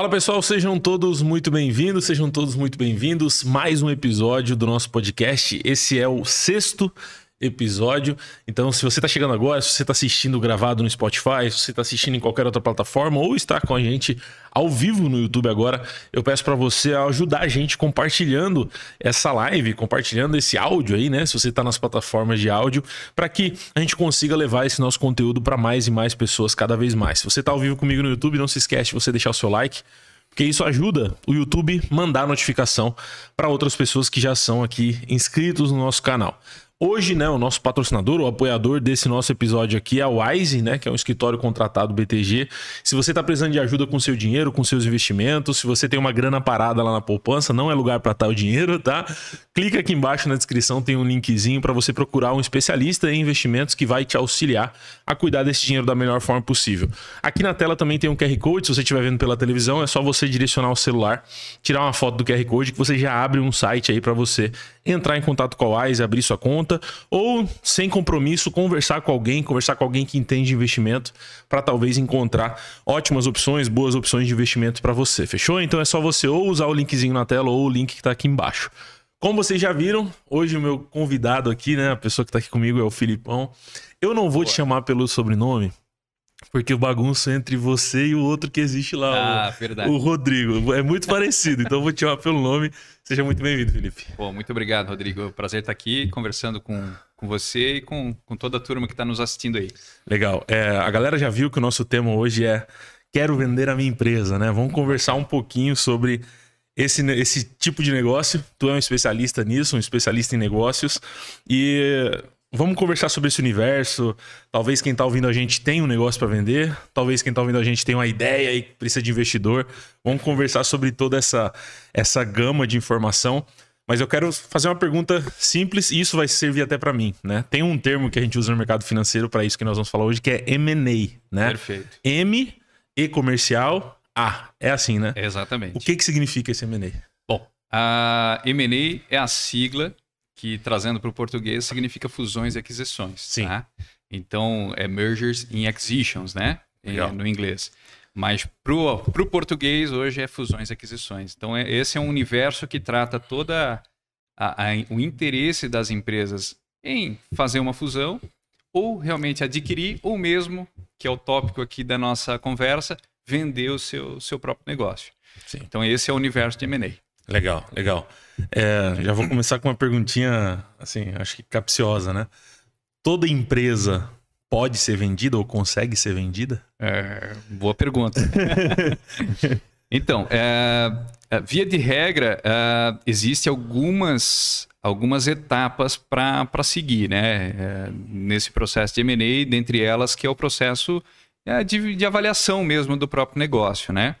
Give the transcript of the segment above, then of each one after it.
Fala pessoal, sejam todos muito bem-vindos, sejam todos muito bem-vindos. Mais um episódio do nosso podcast. Esse é o sexto episódio. Então, se você está chegando agora, se você está assistindo gravado no Spotify, se você está assistindo em qualquer outra plataforma ou está com a gente ao vivo no YouTube agora, eu peço para você ajudar a gente compartilhando essa live, compartilhando esse áudio aí, né? Se você está nas plataformas de áudio, para que a gente consiga levar esse nosso conteúdo para mais e mais pessoas cada vez mais. Se você está ao vivo comigo no YouTube, não se esquece de você deixar o seu like porque isso ajuda o YouTube mandar notificação para outras pessoas que já são aqui inscritos no nosso canal. Hoje, né, o nosso patrocinador, o apoiador desse nosso episódio aqui é a Wise, né, que é um escritório contratado BTG. Se você está precisando de ajuda com seu dinheiro, com seus investimentos, se você tem uma grana parada lá na poupança, não é lugar para estar o dinheiro, tá? Clica aqui embaixo na descrição, tem um linkzinho para você procurar um especialista em investimentos que vai te auxiliar a cuidar desse dinheiro da melhor forma possível. Aqui na tela também tem um QR Code, se você estiver vendo pela televisão, é só você direcionar o celular, tirar uma foto do QR Code que você já abre um site aí para você entrar em contato com a Wise, abrir sua conta, ou sem compromisso, conversar com alguém, conversar com alguém que entende investimento, para talvez encontrar ótimas opções, boas opções de investimento para você. Fechou? Então é só você ou usar o linkzinho na tela ou o link que está aqui embaixo. Como vocês já viram, hoje o meu convidado aqui, né, a pessoa que está aqui comigo é o Filipão. Eu não vou Boa. te chamar pelo sobrenome, porque o bagunço entre você e o outro que existe lá, ah, o, o, Rodrigo. É muito parecido, então eu vou te chamar pelo nome. Seja muito bem-vindo, Felipe. Bom, muito obrigado, Rodrigo. É prazer estar aqui conversando com, com você e com, com toda a turma que está nos assistindo aí. Legal. É, a galera já viu que o nosso tema hoje é Quero vender a minha empresa, né? Vamos conversar um pouquinho sobre esse, esse tipo de negócio. Tu é um especialista nisso, um especialista em negócios. E Vamos conversar sobre esse universo. Talvez quem está ouvindo a gente tenha um negócio para vender. Talvez quem está ouvindo a gente tenha uma ideia e precisa de investidor. Vamos conversar sobre toda essa, essa gama de informação. Mas eu quero fazer uma pergunta simples e isso vai servir até para mim, né? Tem um termo que a gente usa no mercado financeiro para isso que nós vamos falar hoje, que é M&A, né? Perfeito. M, E comercial, A. É assim, né? Exatamente. O que, que significa esse M&A? Bom, a M&A é a sigla que trazendo para o português significa fusões e aquisições. Sim. Tá? Então, é mergers and acquisitions, né? Legal. No inglês. Mas para o português, hoje é fusões e aquisições. Então, é, esse é um universo que trata toda a, a, o interesse das empresas em fazer uma fusão ou realmente adquirir, ou mesmo, que é o tópico aqui da nossa conversa, vender o seu, seu próprio negócio. Sim. Então, esse é o universo de M&A. Legal, legal. É, já vou começar com uma perguntinha, assim, acho que capciosa, né? Toda empresa pode ser vendida ou consegue ser vendida? É, boa pergunta. então, é, é, via de regra, é, existem algumas, algumas etapas para seguir né? É, nesse processo de M&A, dentre elas que é o processo é, de, de avaliação mesmo do próprio negócio, né?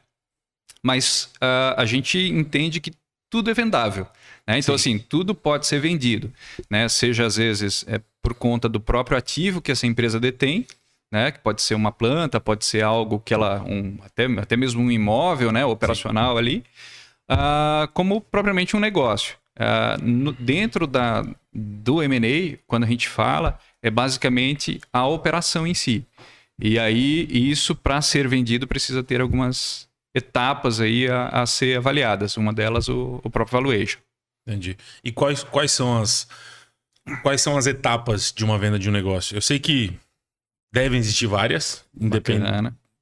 Mas uh, a gente entende que tudo é vendável. Né? Então, Sim. assim, tudo pode ser vendido. Né? Seja, às vezes, é por conta do próprio ativo que essa empresa detém, né? que pode ser uma planta, pode ser algo que ela. Um, até, até mesmo um imóvel né? operacional Sim. ali, uh, como propriamente um negócio. Uh, no, dentro da, do MA, quando a gente fala, é basicamente a operação em si. E aí, isso, para ser vendido, precisa ter algumas etapas aí a, a ser avaliadas. Uma delas, o, o, próprio valuation. Entendi. E quais, quais são as quais são as etapas de uma venda de um negócio? Eu sei que devem existir várias, independ...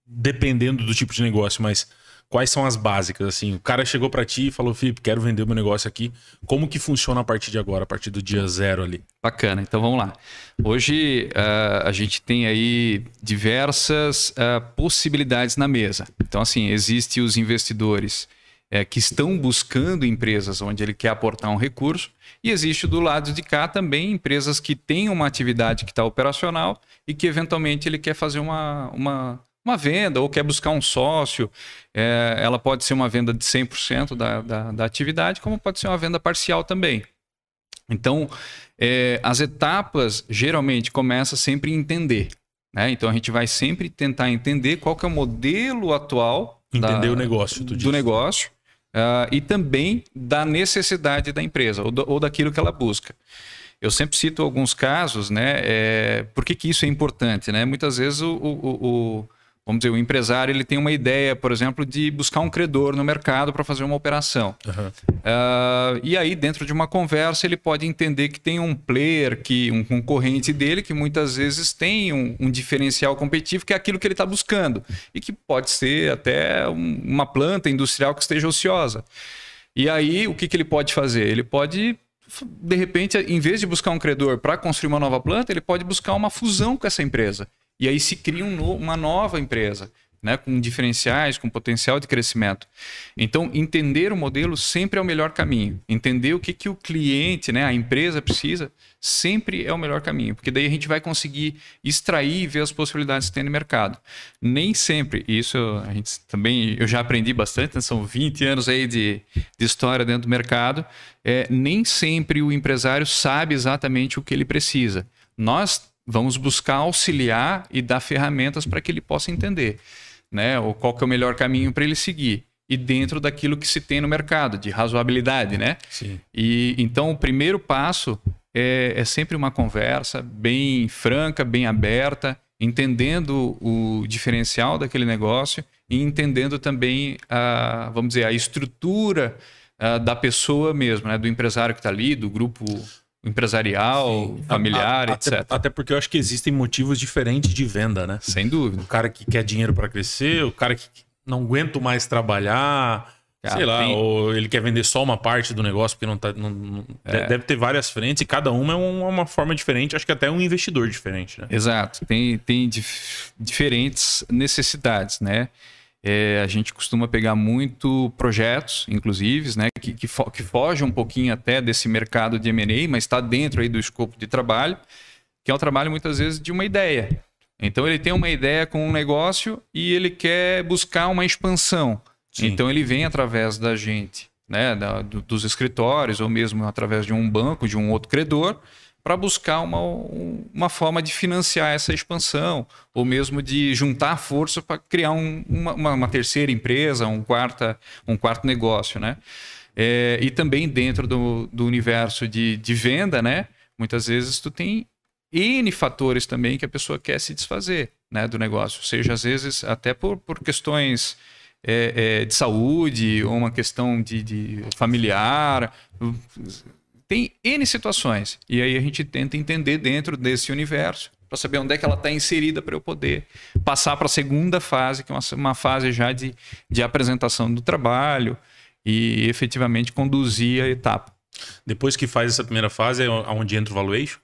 dependendo do tipo de negócio, mas quais são as básicas? Assim, o cara chegou para ti e falou, Felipe, quero vender meu negócio aqui. Como que funciona a partir de agora, a partir do dia zero ali? Bacana, então vamos lá. Hoje uh, a gente tem aí diversas uh, possibilidades na mesa. Então, assim, existem os investidores uh, que estão buscando empresas onde ele quer aportar um recurso, e existe do lado de cá também empresas que têm uma atividade que está operacional e que eventualmente ele quer fazer uma, uma uma venda ou quer buscar um sócio, é, ela pode ser uma venda de 100% da, da, da atividade, como pode ser uma venda parcial também. Então, é, as etapas geralmente começam sempre em entender. Né? Então, a gente vai sempre tentar entender qual que é o modelo atual entender da, o negócio do diz. negócio uh, e também da necessidade da empresa ou, do, ou daquilo que ela busca. Eu sempre cito alguns casos, né? É, por que, que isso é importante? Né? Muitas vezes o, o, o vamos dizer, o empresário ele tem uma ideia, por exemplo, de buscar um credor no mercado para fazer uma operação. Uhum. Uh, e aí, dentro de uma conversa, ele pode entender que tem um player, que um concorrente dele, que muitas vezes tem um, um diferencial competitivo, que é aquilo que ele está buscando. E que pode ser até um, uma planta industrial que esteja ociosa. E aí, o que, que ele pode fazer? Ele pode de repente, em vez de buscar um credor para construir uma nova planta, ele pode buscar uma fusão com essa empresa. E aí se cria um no, uma nova empresa, né, com diferenciais, com potencial de crescimento. Então, entender o modelo sempre é o melhor caminho. Entender o que, que o cliente, né, a empresa precisa, sempre é o melhor caminho, porque daí a gente vai conseguir extrair e ver as possibilidades que tem no mercado. Nem sempre, isso a gente também, eu já aprendi bastante, né, são 20 anos aí de, de história dentro do mercado, é, nem sempre o empresário sabe exatamente o que ele precisa. Nós Vamos buscar auxiliar e dar ferramentas para que ele possa entender, né? Ou qual que é o melhor caminho para ele seguir e dentro daquilo que se tem no mercado de razoabilidade, né? Sim. E então o primeiro passo é, é sempre uma conversa bem franca, bem aberta, entendendo o diferencial daquele negócio e entendendo também a, vamos dizer, a estrutura a, da pessoa mesmo, né? Do empresário que está ali, do grupo empresarial, Sim. familiar, a, a, etc. Até, até, porque eu acho que existem motivos diferentes de venda, né? Sem dúvida. O cara que quer dinheiro para crescer, o cara que não aguenta mais trabalhar, cara, sei lá, tem... ou ele quer vender só uma parte do negócio porque não tá. Não, não, é. Deve ter várias frentes e cada uma é uma forma diferente, acho que até um investidor diferente, né? Exato. Tem, tem dif diferentes necessidades, né? É, a gente costuma pegar muito projetos, inclusive, né, que, que, fo que fogem um pouquinho até desse mercado de M&A, mas está dentro aí do escopo de trabalho, que é o trabalho muitas vezes de uma ideia. Então ele tem uma ideia com um negócio e ele quer buscar uma expansão. Sim. Então ele vem através da gente, né, da, do, dos escritórios ou mesmo através de um banco, de um outro credor, para buscar uma, uma forma de financiar essa expansão, ou mesmo de juntar força para criar um, uma, uma, terceira empresa, um, quarta, um quarto negócio. Né? É, e também dentro do, do universo de, de venda, né? muitas vezes tu tem N fatores também que a pessoa quer se desfazer né, do negócio, seja às vezes até por, por questões é, é, de saúde ou uma questão de, de familiar, tem N situações. E aí a gente tenta entender dentro desse universo para saber onde é que ela está inserida para eu poder passar para a segunda fase, que é uma, uma fase já de, de apresentação do trabalho e efetivamente conduzir a etapa. Depois que faz essa primeira fase, é onde entra o valuation?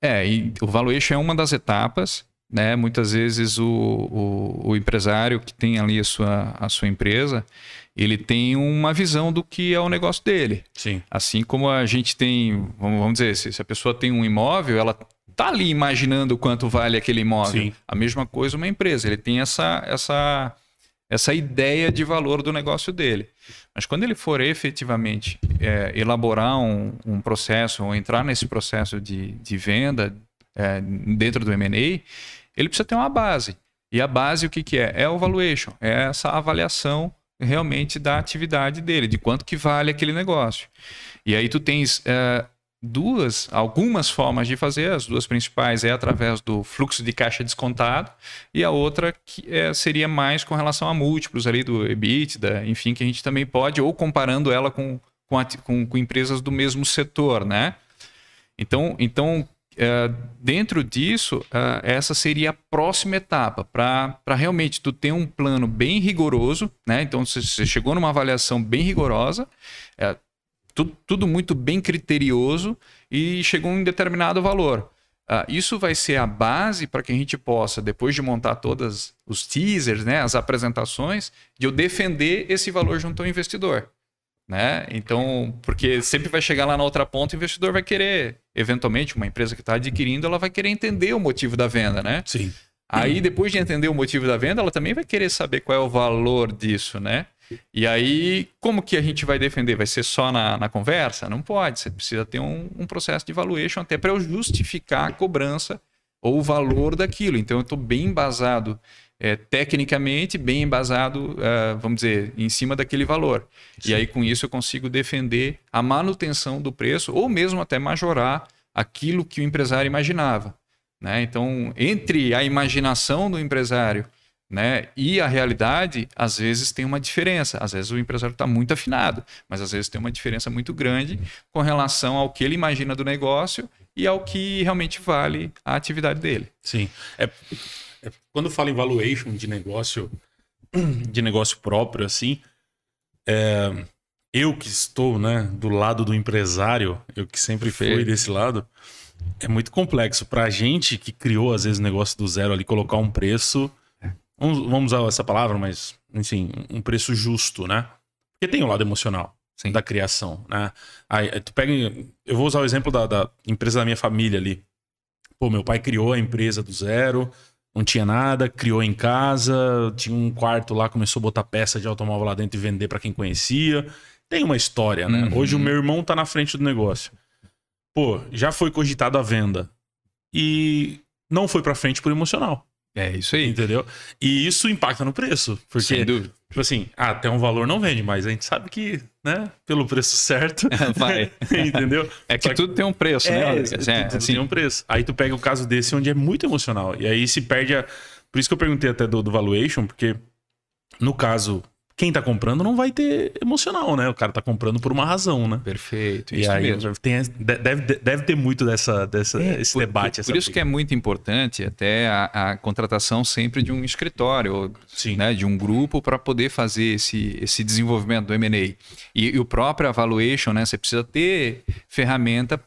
É, o valuation é uma das etapas. Né? Muitas vezes o, o, o empresário que tem ali a sua, a sua empresa, ele tem uma visão do que é o negócio dele. Sim. Assim como a gente tem, vamos, vamos dizer, se, se a pessoa tem um imóvel, ela tá ali imaginando quanto vale aquele imóvel. Sim. A mesma coisa uma empresa, ele tem essa, essa, essa ideia de valor do negócio dele. Mas quando ele for efetivamente é, elaborar um, um, processo ou entrar nesse processo de, de venda é, dentro do M&A, ele precisa ter uma base. E a base o que, que é? É o valuation, é essa avaliação realmente da atividade dele, de quanto que vale aquele negócio. E aí tu tens é, duas, algumas formas de fazer, as duas principais é através do fluxo de caixa descontado e a outra que é, seria mais com relação a múltiplos ali do EBITDA, enfim, que a gente também pode, ou comparando ela com, com, com, com empresas do mesmo setor, né? Então, então Uh, dentro disso, uh, essa seria a próxima etapa para realmente tu ter um plano bem rigoroso, né? Então você chegou numa avaliação bem rigorosa, uh, tudo, tudo, muito bem criterioso e chegou em um determinado valor. isso vai ser a base para que a gente possa, depois de montar todos os teasers, né, as apresentações, de eu defender esse valor junto ao investidor. Né? Então, porque sempre vai chegar lá na outra ponta, o investidor vai querer, eventualmente, uma empresa que está adquirindo, ela vai querer entender o motivo da venda, né? Sim. Aí, depois de entender o motivo da venda, ela também vai querer saber qual é o valor disso, né? E aí, como que a gente vai defender? Vai ser só na, na conversa? Não pode. Você precisa ter um, um processo de valuation até para eu justificar a cobrança ou o valor daquilo. Então, eu estou bem embasado é, tecnicamente bem embasado, uh, vamos dizer, em cima daquele valor. Sim. E aí, com isso, eu consigo defender a manutenção do preço ou mesmo até majorar aquilo que o empresário imaginava. Né? Então, entre a imaginação do empresário Né? E a realidade, às vezes, tem uma diferença. Às vezes o empresário está muito afinado, mas às vezes tem uma diferença muito grande com relação ao que ele imagina do negócio e ao que realmente vale a atividade dele. Sim. É, é, quando fala em valuation de negócio, de negócio próprio, assim, é, eu que estou né, do lado do empresário, eu que sempre fui desse lado, é muito complexo. Para a gente que criou, às vezes, o negócio do zero ali, colocar um preço vamos, vamos usar essa palavra, mas, enfim, um preço justo, né? Porque tem o um lado emocional Sim. da criação, né? Aí, tu pega, eu vou usar o exemplo da, da empresa da minha família ali. Pô, meu pai criou a empresa do zero, não tinha nada, criou em casa, tinha um quarto lá, começou a botar peça de automóvel lá dentro e vender para quem conhecia. Tem uma história, né? Uhum. Hoje o meu irmão tá na frente do negócio. Pô, já foi cogitado a venda e não foi para frente por emocional. É isso aí. Entendeu? E isso impacta no preço. Porque, Sem dúvida. tipo assim, ah, até um valor não vende, mas a gente sabe que, né, pelo preço certo. Vai. entendeu? É que, que, tudo tem um preço, né, é, né? Tudo, é, tudo assim. tem um preço. Aí tu pega o caso desse onde é muito emocional. E aí se perde a. Por isso que eu perguntei até do, do valuation, porque no caso quem tá comprando não vai ter emocional, né? O cara tá comprando por uma razão, né? Perfeito. E aí mesmo. Tem, deve, deve ter muito dessa, dessa é, esse por, debate. Por, por isso que é muito importante até a, a contratação sempre de um escritório, Sim. Né, de um grupo para poder fazer esse, esse desenvolvimento do M&A. E, e o próprio evaluation, né? Você precisa ter ferramenta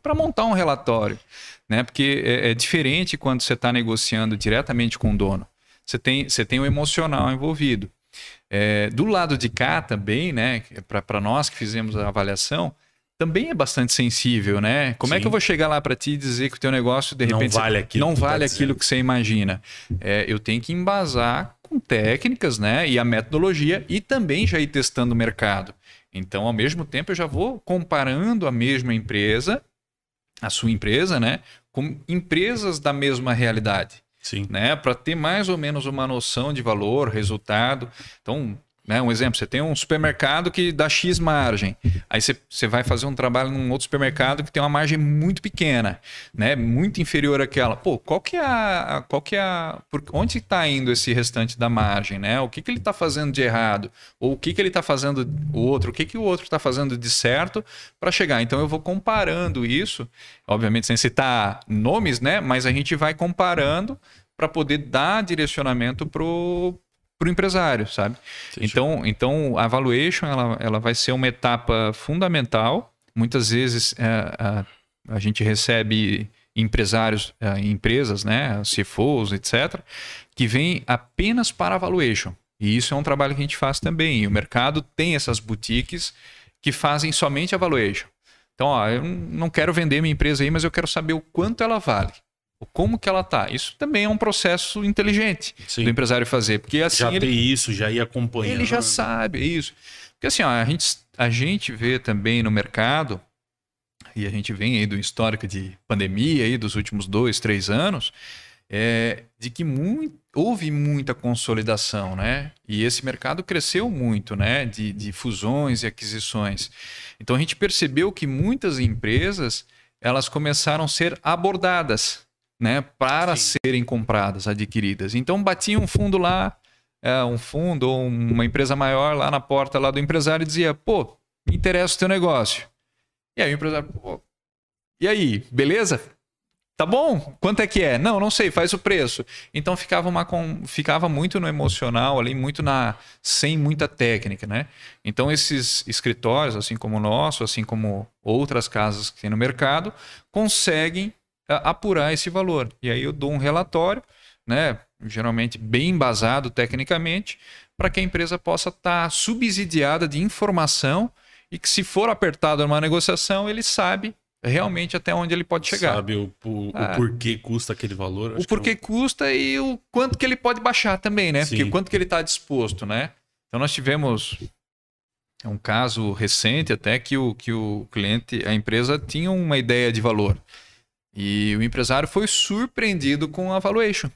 para montar um relatório, né? Porque é, é diferente quando você está negociando diretamente com o dono. Você tem, você tem o emocional envolvido. É, do lado de cá também, né, para nós que fizemos a avaliação, também é bastante sensível, né? Como Sim. é que eu vou chegar lá para ti e dizer que o teu negócio de repente não vale aquilo, não vale tá aquilo que você imagina? É, eu tenho que embasar com técnicas, né? E a metodologia e também já ir testando o mercado. Então, ao mesmo tempo, eu já vou comparando a mesma empresa, a sua empresa, né, com empresas da mesma realidade. Sim. Né? Para ter mais ou menos uma noção de valor, resultado. Então, né, um exemplo, você tem um supermercado que dá X margem. Aí você, você vai fazer um trabalho num outro supermercado que tem uma margem muito pequena, né? Muito inferior àquela. Pô, qual que é a. Qual que é a por, onde está indo esse restante da margem, né? O que, que ele está fazendo de errado? Ou o que, que ele está fazendo o outro? O que, que o outro está fazendo de certo para chegar? Então eu vou comparando isso, obviamente sem citar nomes, né? Mas a gente vai comparando para poder dar direcionamento pro para o empresário, sabe? Então, então a valuation ela, ela vai ser uma etapa fundamental. Muitas vezes é, a, a gente recebe empresários, é, empresas, né, CFOs, etc., que vêm apenas para a valuation. E isso é um trabalho que a gente faz também. E o mercado tem essas boutiques que fazem somente a valuation. Então, ó, eu não quero vender minha empresa aí, mas eu quero saber o quanto ela vale como que ela tá. Isso também é um processo inteligente Sim. do empresário fazer, porque assim já ele, tem isso, já ia acompanhando. Ele já sabe é isso. Porque assim, ó, a gente a gente vê também no mercado e a gente vem aí do histórico de pandemia aí dos últimos dois, três anos, é, de que muito, houve muita consolidação, né? E esse mercado cresceu muito, né? De, de fusões e aquisições. Então a gente percebeu que muitas empresas elas começaram a ser abordadas né, para Sim. serem compradas, adquiridas. Então batia um fundo lá, é, um fundo ou uma empresa maior lá na porta lá do empresário e dizia, pô, me interessa o teu negócio. E aí o empresário, pô, e aí, beleza? Tá bom? Quanto é que é? Não, não sei, faz o preço. Então ficava, uma, ficava muito no emocional ali, muito na sem muita técnica, né? Então esses escritórios, assim como o nosso, assim como outras casas que tem no mercado, conseguem apurar esse valor. E aí eu dou um relatório, né, geralmente bem embasado tecnicamente, para que a empresa possa estar tá subsidiada de informação e que se for apertado numa negociação, ele sabe realmente até onde ele pode chegar. Sabe o, o, ah. o porquê custa aquele valor? o porquê custa e o quanto que ele pode baixar também, né? Sim. Porque quanto que ele está disposto, né? Então nós tivemos um caso recente até que o, que o cliente, a empresa tinha uma ideia de valor. E o empresário foi surpreendido com a valuation.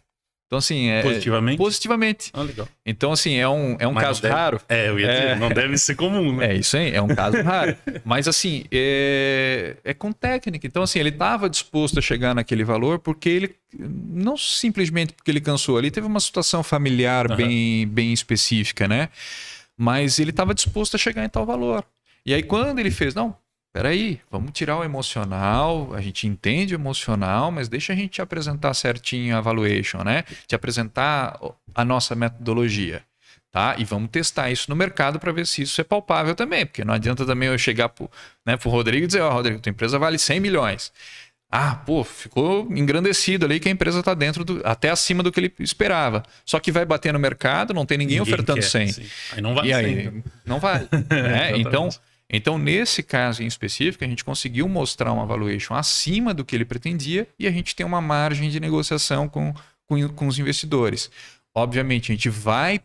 Então, assim, é. Positivamente? Positivamente. Ah, legal. Então, assim, é um, é um Mas caso deve- raro. É, eu ia dizer, É. não deve ser comum, né? É isso aí, é um caso raro. Mas assim, é, é com técnica. Então, assim, ele estava disposto a chegar naquele valor porque ele, não simplesmente porque ele cansou ali, teve uma situação familiar Aham. bem, bem específica, né? Mas ele estava disposto a chegar em tal valor. E aí, quando ele fez, não, peraí, vamos tirar o emocional, a gente entende o emocional, mas deixa a gente te apresentar certinho a valuation, né? Te apresentar a nossa metodologia tá? E vamos testar isso no mercado para ver se isso é palpável também, porque não adianta também eu chegar pro, né, pro Rodrigo e dizer, ó, Rodrigo, tua empresa vale 100 milhões. Ah, pô, ficou engrandecido ali que a empresa está dentro do, até acima do que ele esperava. Só que vai bater no mercado, não tem ninguém, ofertando quer, 100. sim. Aí não vai e aí, 100, né? não vale. né? então, então, nesse caso em específico, a gente conseguiu mostrar uma valuation acima do que ele pretendia e a gente tem uma margem de negociação com, com, com os investidores. Obviamente, a gente vai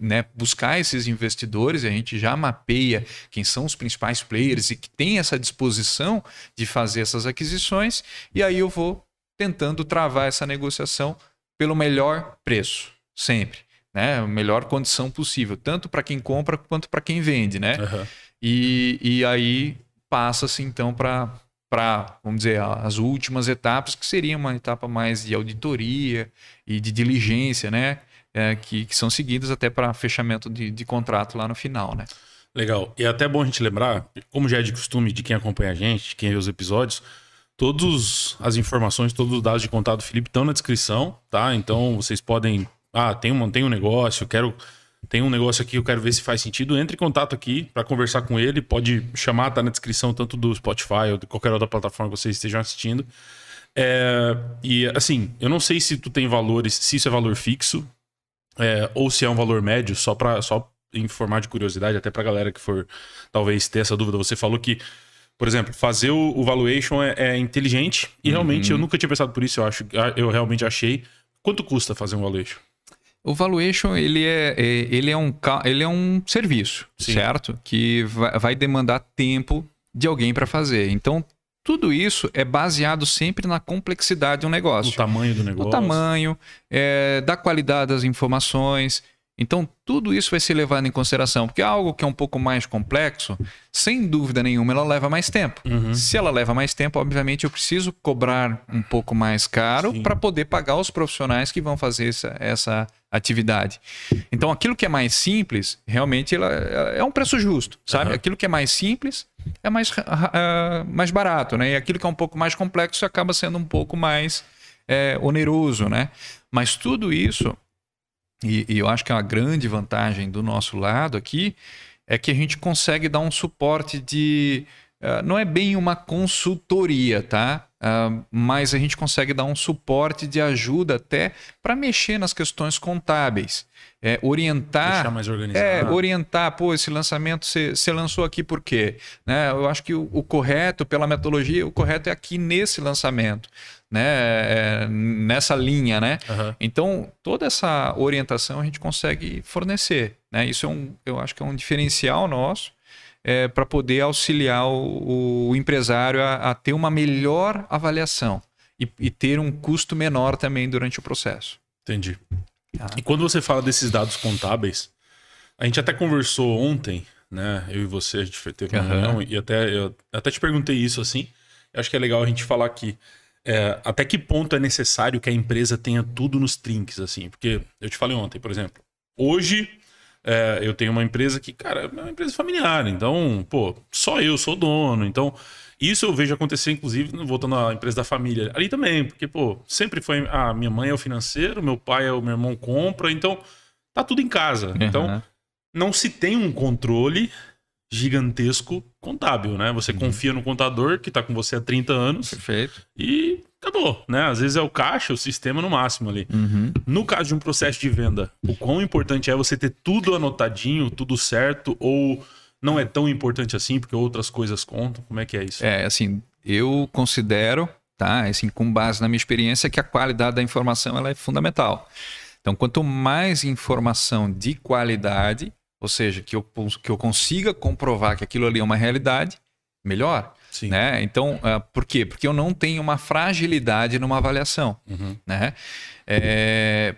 né, buscar esses investidores, a gente já mapeia quem são os principais players e que tem essa disposição de fazer essas aquisições, e aí eu vou tentando travar essa negociação pelo melhor preço, sempre. Né? A melhor condição possível, tanto para quem compra quanto para quem vende. Né? Aham. E, e aí passa-se então para, vamos dizer, as últimas etapas, que seria uma etapa mais de auditoria e de diligência, né? É, que, que são seguidas até para fechamento de, de contrato lá no final, né? Legal. E é até bom a gente lembrar, como já é de costume de quem acompanha a gente, quem vê os episódios, todas as informações, todos os dados de contato do Felipe estão na descrição, tá? Então vocês podem. Ah, tem um, tem um negócio, quero. Tem um negócio aqui, eu quero ver se faz sentido. Entre em contato aqui para conversar com ele. Pode chamar, tá na descrição, tanto do Spotify ou de qualquer outra plataforma que vocês estejam assistindo. É, e assim, eu não sei se tu tem valores, se isso é valor fixo, é, ou se é um valor médio, só para só informar de curiosidade, até pra galera que for talvez ter essa dúvida. Você falou que, por exemplo, fazer o, o valuation é, é inteligente e realmente eu nunca tinha pensado por isso, eu acho, eu realmente achei. Quanto custa fazer um valuation? O valuation ele é, é- ele é, um, ele é um serviço, Sim. certo? Que vai, demandar tempo de alguém para fazer. Então, tudo isso é baseado sempre na complexidade do negócio. O tamanho do negócio? do tamanho, é, da qualidade das informações. Então, tudo isso vai ser levado em consideração, porque algo que é um pouco mais complexo, sem dúvida nenhuma, ela leva mais tempo. Uhum. Se ela leva mais tempo, obviamente eu preciso cobrar um pouco mais caro para poder pagar os profissionais que vão fazer essa, essa atividade. Então, aquilo que é mais simples, realmente ela, é um preço justo, sabe? Aham. Aquilo que é mais simples é mais, ah, mais barato, né? E aquilo que é um pouco mais complexo acaba sendo um pouco mais é, oneroso, né? Mas tudo isso, e, e eu acho que é uma grande vantagem do nosso lado aqui, é que a gente consegue dar um suporte de. ah, não é bem uma consultoria, tá? Ah, mas a gente consegue dar um suporte de ajuda até para mexer nas questões contábeis. É, orientar. Deixar mais organizado. É, orientar, pô, esse lançamento você lançou aqui por quê? Né? Eu acho que o, o correto, pela metodologia, o correto é aqui nesse lançamento, né? É, nessa linha, né? Aham. Então, toda essa orientação a gente consegue fornecer. Né? Isso é um, eu acho que é um diferencial nosso para poder auxiliar o, o empresário a, a ter uma melhor avaliação e, e ter um custo menor também durante o processo. Entendi. Ah. E quando você fala desses dados contábeis, a gente até conversou ontem, né? Eu e você, a gente foi- teve uma Aham. reunião e até, eu até te perguntei isso assim. Acho que é legal a gente falar aqui. é, até que ponto é necessário que a empresa tenha tudo nos trinques, assim? Porque eu te falei ontem, por exemplo, hoje é, eu tenho uma empresa que, cara, é uma empresa familiar, então, pô, só eu sou dono, então. Isso eu vejo acontecer, inclusive, voltando à empresa da família. Ali também, porque, pô, sempre foi. A minha mãe é o financeiro, meu pai é o meu irmão compra, então tá tudo em casa. Então, Aham. não se tem um controle gigantesco contábil, né? Você confia no contador que tá com você há 30 anos Perfeito. e acabou, né? Às vezes é o caixa, o sistema no máximo ali. Uhum. No caso de um processo de venda, o quão importante é você ter tudo anotadinho, tudo certo, ou não é tão importante assim, porque outras coisas contam? Como é que é isso? É, assim, eu considero, tá, assim, com base na minha experiência, que a qualidade da informação ela é fundamental. Então, quanto mais informação de qualidade, ou seja, que eu, que eu consiga comprovar que aquilo ali é uma realidade, melhor. Sim. Né? Então, ah, por quê? Porque eu não tenho uma fragilidade numa avaliação Uhum. né? É,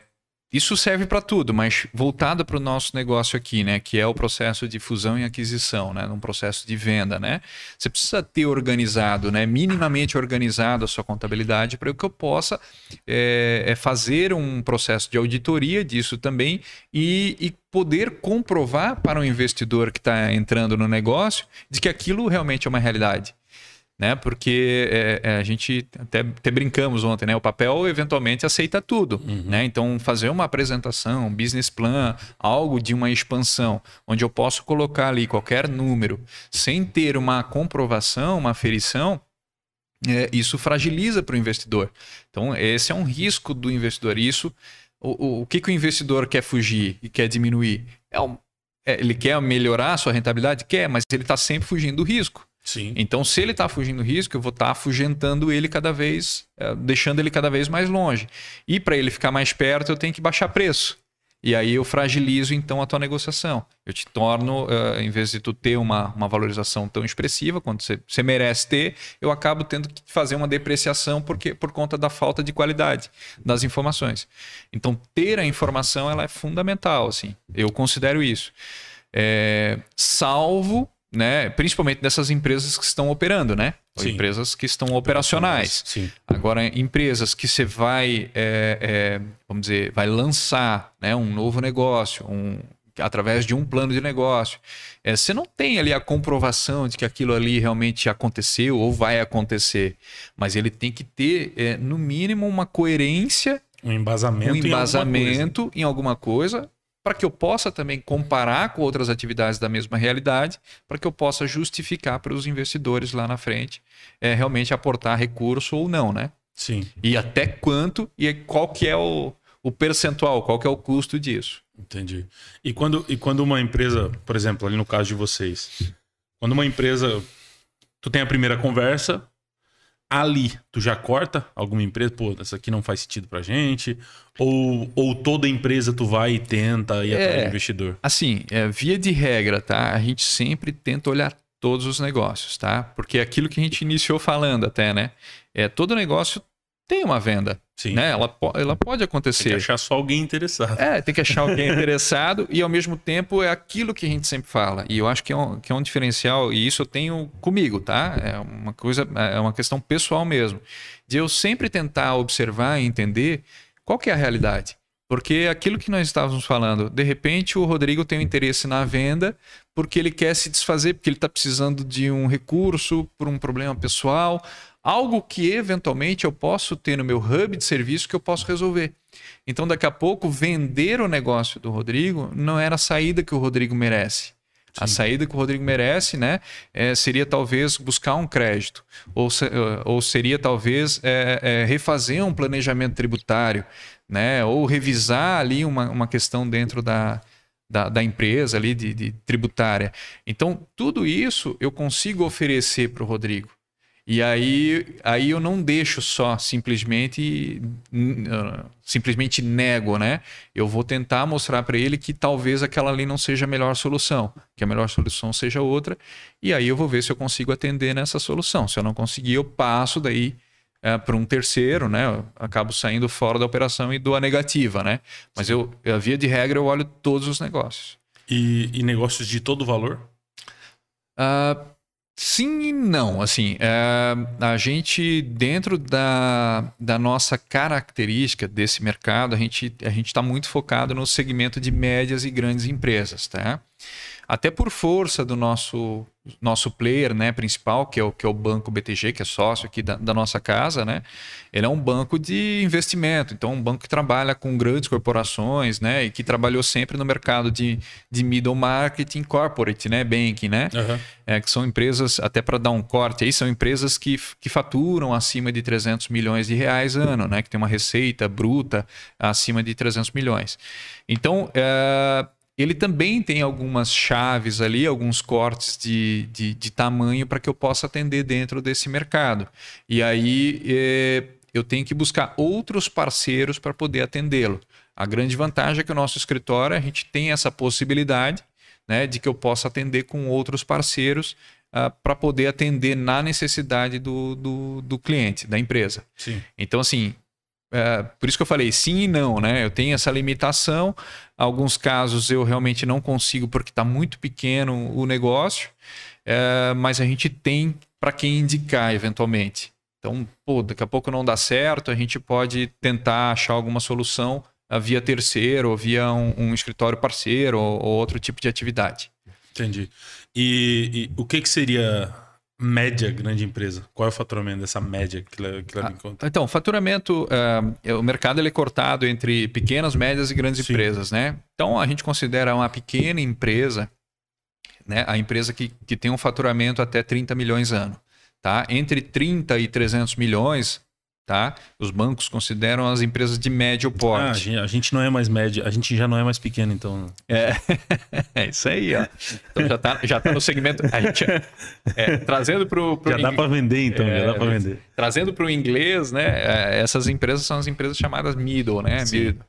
isso serve para tudo, mas voltado para o nosso negócio aqui, né, que é o processo de fusão e aquisição, né, num processo de venda, né, você precisa ter organizado, né, minimamente organizado a sua contabilidade para que eu possa é, é fazer um processo de auditoria disso também e, e poder comprovar para o investidor que está entrando no negócio de que aquilo realmente é uma realidade né? Porque é, é, a gente até, até, brincamos ontem, né? O papel eventualmente aceita tudo, uhum. né? Então fazer uma apresentação, um business plan, algo de uma expansão, onde eu posso colocar ali qualquer número, sem ter uma comprovação, uma aferição, é, isso fragiliza para o investidor. Então esse é um risco do investidor. Isso, o, o, o que, que o investidor quer fugir e quer diminuir? É, um, é ele quer melhorar a sua rentabilidade? Quer, mas ele está sempre fugindo do risco. Sim. Então, se ele está fugindo do risco, eu vou estar tá afugentando ele cada vez, é, deixando ele cada vez mais longe. E para ele ficar mais perto, eu tenho que baixar preço. E aí eu fragilizo então a tua negociação. Eu te torno, uh, em vez de tu ter uma, uma valorização tão expressiva quanto você merece ter, eu acabo tendo que fazer uma depreciação porque, por conta da falta de qualidade das informações. Então, ter a informação ela é fundamental. Assim. Eu considero isso. É, salvo né? Principalmente dessas empresas que estão operando, né? Empresas que estão operacionais. Sim. Agora, empresas que você vai, é, é, vamos dizer, vai lançar né, um novo negócio, um, através de um plano de negócio. É, você não tem ali a comprovação de que aquilo ali realmente aconteceu ou vai acontecer, mas ele tem que ter, é, no mínimo, uma coerência, um embasamento, um embasamento em alguma coisa, em alguma coisa para que eu possa também comparar com outras atividades da mesma realidade, para que eu possa justificar para os investidores lá na frente é, realmente aportar recurso ou não, né? Sim. E até quanto e qual que é o, o percentual, qual que é o custo disso. Entendi. E quando, e quando uma empresa, por exemplo, ali no caso de vocês, quando uma empresa, tu tem a primeira conversa, ali tu já corta alguma empresa, pô, essa aqui não faz sentido pra gente, ou, ou toda empresa tu vai e tenta ir é, atrás do investidor? Assim, é, via de regra, tá? A gente sempre tenta olhar todos os negócios, tá? Porque é aquilo que a gente iniciou falando até, né? É, todo negócio tem uma venda. Sim. Né? Ela, ela pode acontecer. Tem que achar só alguém interessado. É, tem que achar alguém interessado e ao mesmo tempo é aquilo que a gente sempre fala. E eu acho que é um, que é um diferencial, e isso eu tenho comigo, tá? É uma coisa, é uma questão pessoal mesmo. De eu sempre tentar observar e entender qual que é a realidade. Porque aquilo que nós estávamos falando, de repente o Rodrigo tem um interesse na venda porque ele quer se desfazer, porque ele está precisando de um recurso por um problema pessoal algo que eventualmente eu posso ter no meu hub de serviço que eu posso resolver. Então, daqui a pouco, vender o negócio do Rodrigo não era a saída que o Rodrigo merece. Sim. A saída que o Rodrigo merece né, é, seria talvez buscar um crédito, ou, se, ou seria talvez é, é, refazer um planejamento tributário, né, ou revisar ali uma, uma questão dentro da, da, da, empresa ali de, de, tributária. Então, tudo isso eu consigo oferecer para o Rodrigo. E aí, aí eu não deixo só simplesmente simplesmente nego, né? Eu vou tentar mostrar para ele que talvez aquela ali não seja a melhor solução, que a melhor solução seja outra, e aí eu vou ver se eu consigo atender nessa solução. Se eu não conseguir, eu passo daí é, para um terceiro, né? Eu acabo saindo fora da operação e dou a negativa, né? Mas eu, a via de regra, eu olho todos os negócios. E, e negócios de todo valor? Uh, Sim e não. Assim, é, a gente, dentro da, da nossa característica desse mercado, a gente a está muito focado no segmento de médias e grandes empresas. Tá? Até por força do nosso nosso player né, principal, que é, o, que é o Banco BTG, que é sócio aqui da, da, nossa casa, né? Ele é um banco de investimento, então um banco que trabalha com grandes corporações, né? E que trabalhou sempre no mercado de, de middle market corporate, né? Banking, né? Uhum. É, que são empresas, até para dar um corte aí, são empresas que, que faturam acima de 300 milhões de reais ano, né? Que tem uma receita bruta acima de 300 milhões. Então, é, ele também tem algumas chaves ali, alguns cortes de, de, de tamanho para que eu possa atender dentro desse mercado. E aí é, eu tenho que buscar outros parceiros para poder atendê-lo. A grande vantagem é que o nosso escritório, a gente tem essa possibilidade né, de que eu possa atender com outros parceiros uh, para poder atender na necessidade do, do, do cliente, da empresa. Sim. Então, assim, é, por isso que eu falei sim e não, né? Eu tenho essa limitação. Alguns casos eu realmente não consigo porque está muito pequeno o negócio, é, mas a gente tem para quem indicar eventualmente. Então, pô, daqui a pouco não dá certo, a gente pode tentar achar alguma solução via terceiro, ou via um, um escritório parceiro, ou, ou, outro tipo de atividade. Entendi. E, e, o que, que seria média grande empresa? Qual é o faturamento dessa média que leva, que leva ah, em conta? Então, faturamento, uh, o mercado ele é cortado entre pequenas, médias e grandes Sim. empresas, né? Então, a gente considera uma pequena empresa, né, a empresa que, que tem um faturamento até 30 milhões ano. Tá? Entre 30 e 300 milhões, tá? Os bancos consideram as empresas de médio porte. Ah, a gente não é mais média, a gente já não é mais pequeno, então. É, é isso aí, ó. Então já tá, já tá no segmento. A gente, é, trazendo para o. Já dá para vender, então, é, já dá para vender. Trazendo para o inglês, né? É, essas empresas são as empresas chamadas middle, né? Middle.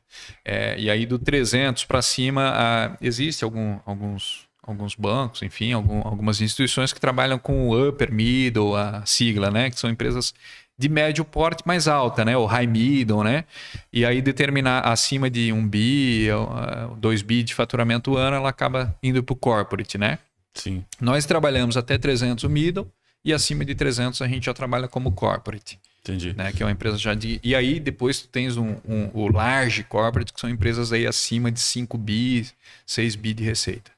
É, e aí do 300 para cima, ah, existe algum, alguns alguns bancos, enfim, algum, algumas instituições que trabalham com o upper middle, a sigla, né, que são empresas de médio porte mais alta, né, o high middle, né, e aí determinar acima de um bi, dois bi de faturamento ano, ela acaba indo para o corporate, né. Sim. Nós trabalhamos até 300 middle e acima de 300 a gente já trabalha como corporate. Entendi. Né, que é uma empresa já de. E aí depois tu tens um, um, o large corporate, que são empresas aí acima de 5 bi, 6 bi de receita.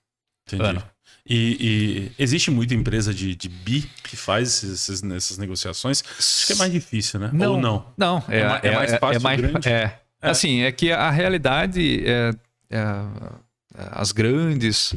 Entendi. Ano. E, e, existe muita empresa de, de BI que faz esses, essas negociações? Acho que é mais difícil, né? Não, Ou não? Não, é, é, é mais é, fácil. É, mais, grande? É. é. Assim, é que a realidade é, é as grandes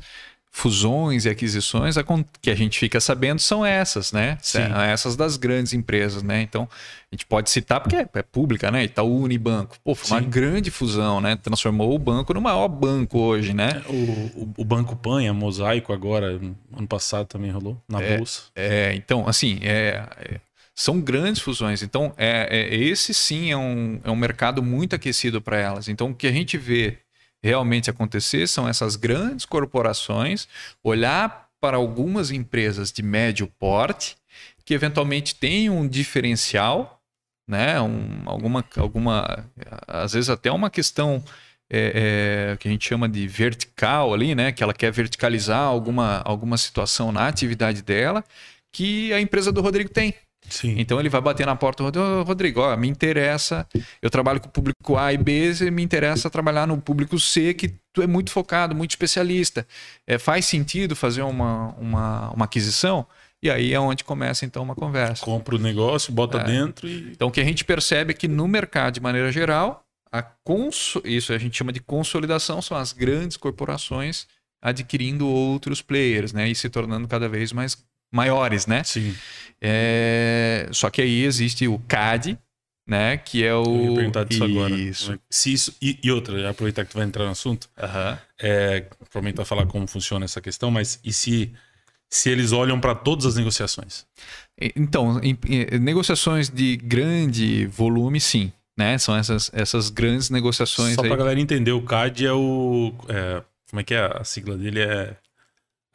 fusões e aquisições que a gente fica sabendo são essas, né? Sim. Essas das grandes empresas, né? Então, a gente pode citar porque é, é pública, né? Itaú Unibanco. Pô, foi Sim. uma grande fusão, né? Transformou o banco no maior banco hoje, né? É, o, o, o Banco Panha, Mosaico agora, ano passado também rolou, na é, Bolsa. É, então, assim, é, é são grandes fusões. Então, é, é, esse sim é um, é um mercado muito aquecido para elas. Então, o que a gente vê realmente acontecer são essas grandes corporações olhar para algumas empresas de médio porte que eventualmente têm um diferencial, né? Um, alguma, alguma, às vezes até uma questão é, é, que a gente chama de vertical ali, né? Que ela quer verticalizar alguma, alguma situação na atividade dela que a empresa do Rodrigo tem. Sim. Então ele vai bater na porta do Rodrigo, ó, me interessa, eu trabalho com o público A e B, me interessa trabalhar no público C, que tu é muito focado, muito especialista. É, faz sentido fazer uma, uma, uma aquisição? E aí é onde começa então uma conversa. Compra o negócio, bota é. dentro e. Então o que a gente percebe é que no mercado, de maneira geral, a cons... isso a gente chama de consolidação, são as grandes corporações adquirindo outros players, né? E se tornando cada vez mais maiores, né? Sim. É... Só que aí existe o CAD, né? Que é o. Eu ia perguntar disso isso. agora. Se isso... E, e outra, aproveitar que tu vai entrar no assunto, uhum. é, provavelmente vai falar como funciona essa questão, mas e se, se eles olham para todas as negociações? Então, em, em, negociações de grande volume, sim. Né? São essas, essas grandes negociações. Só para a galera entender, o CAD é o. É, como é que é? A sigla dele é.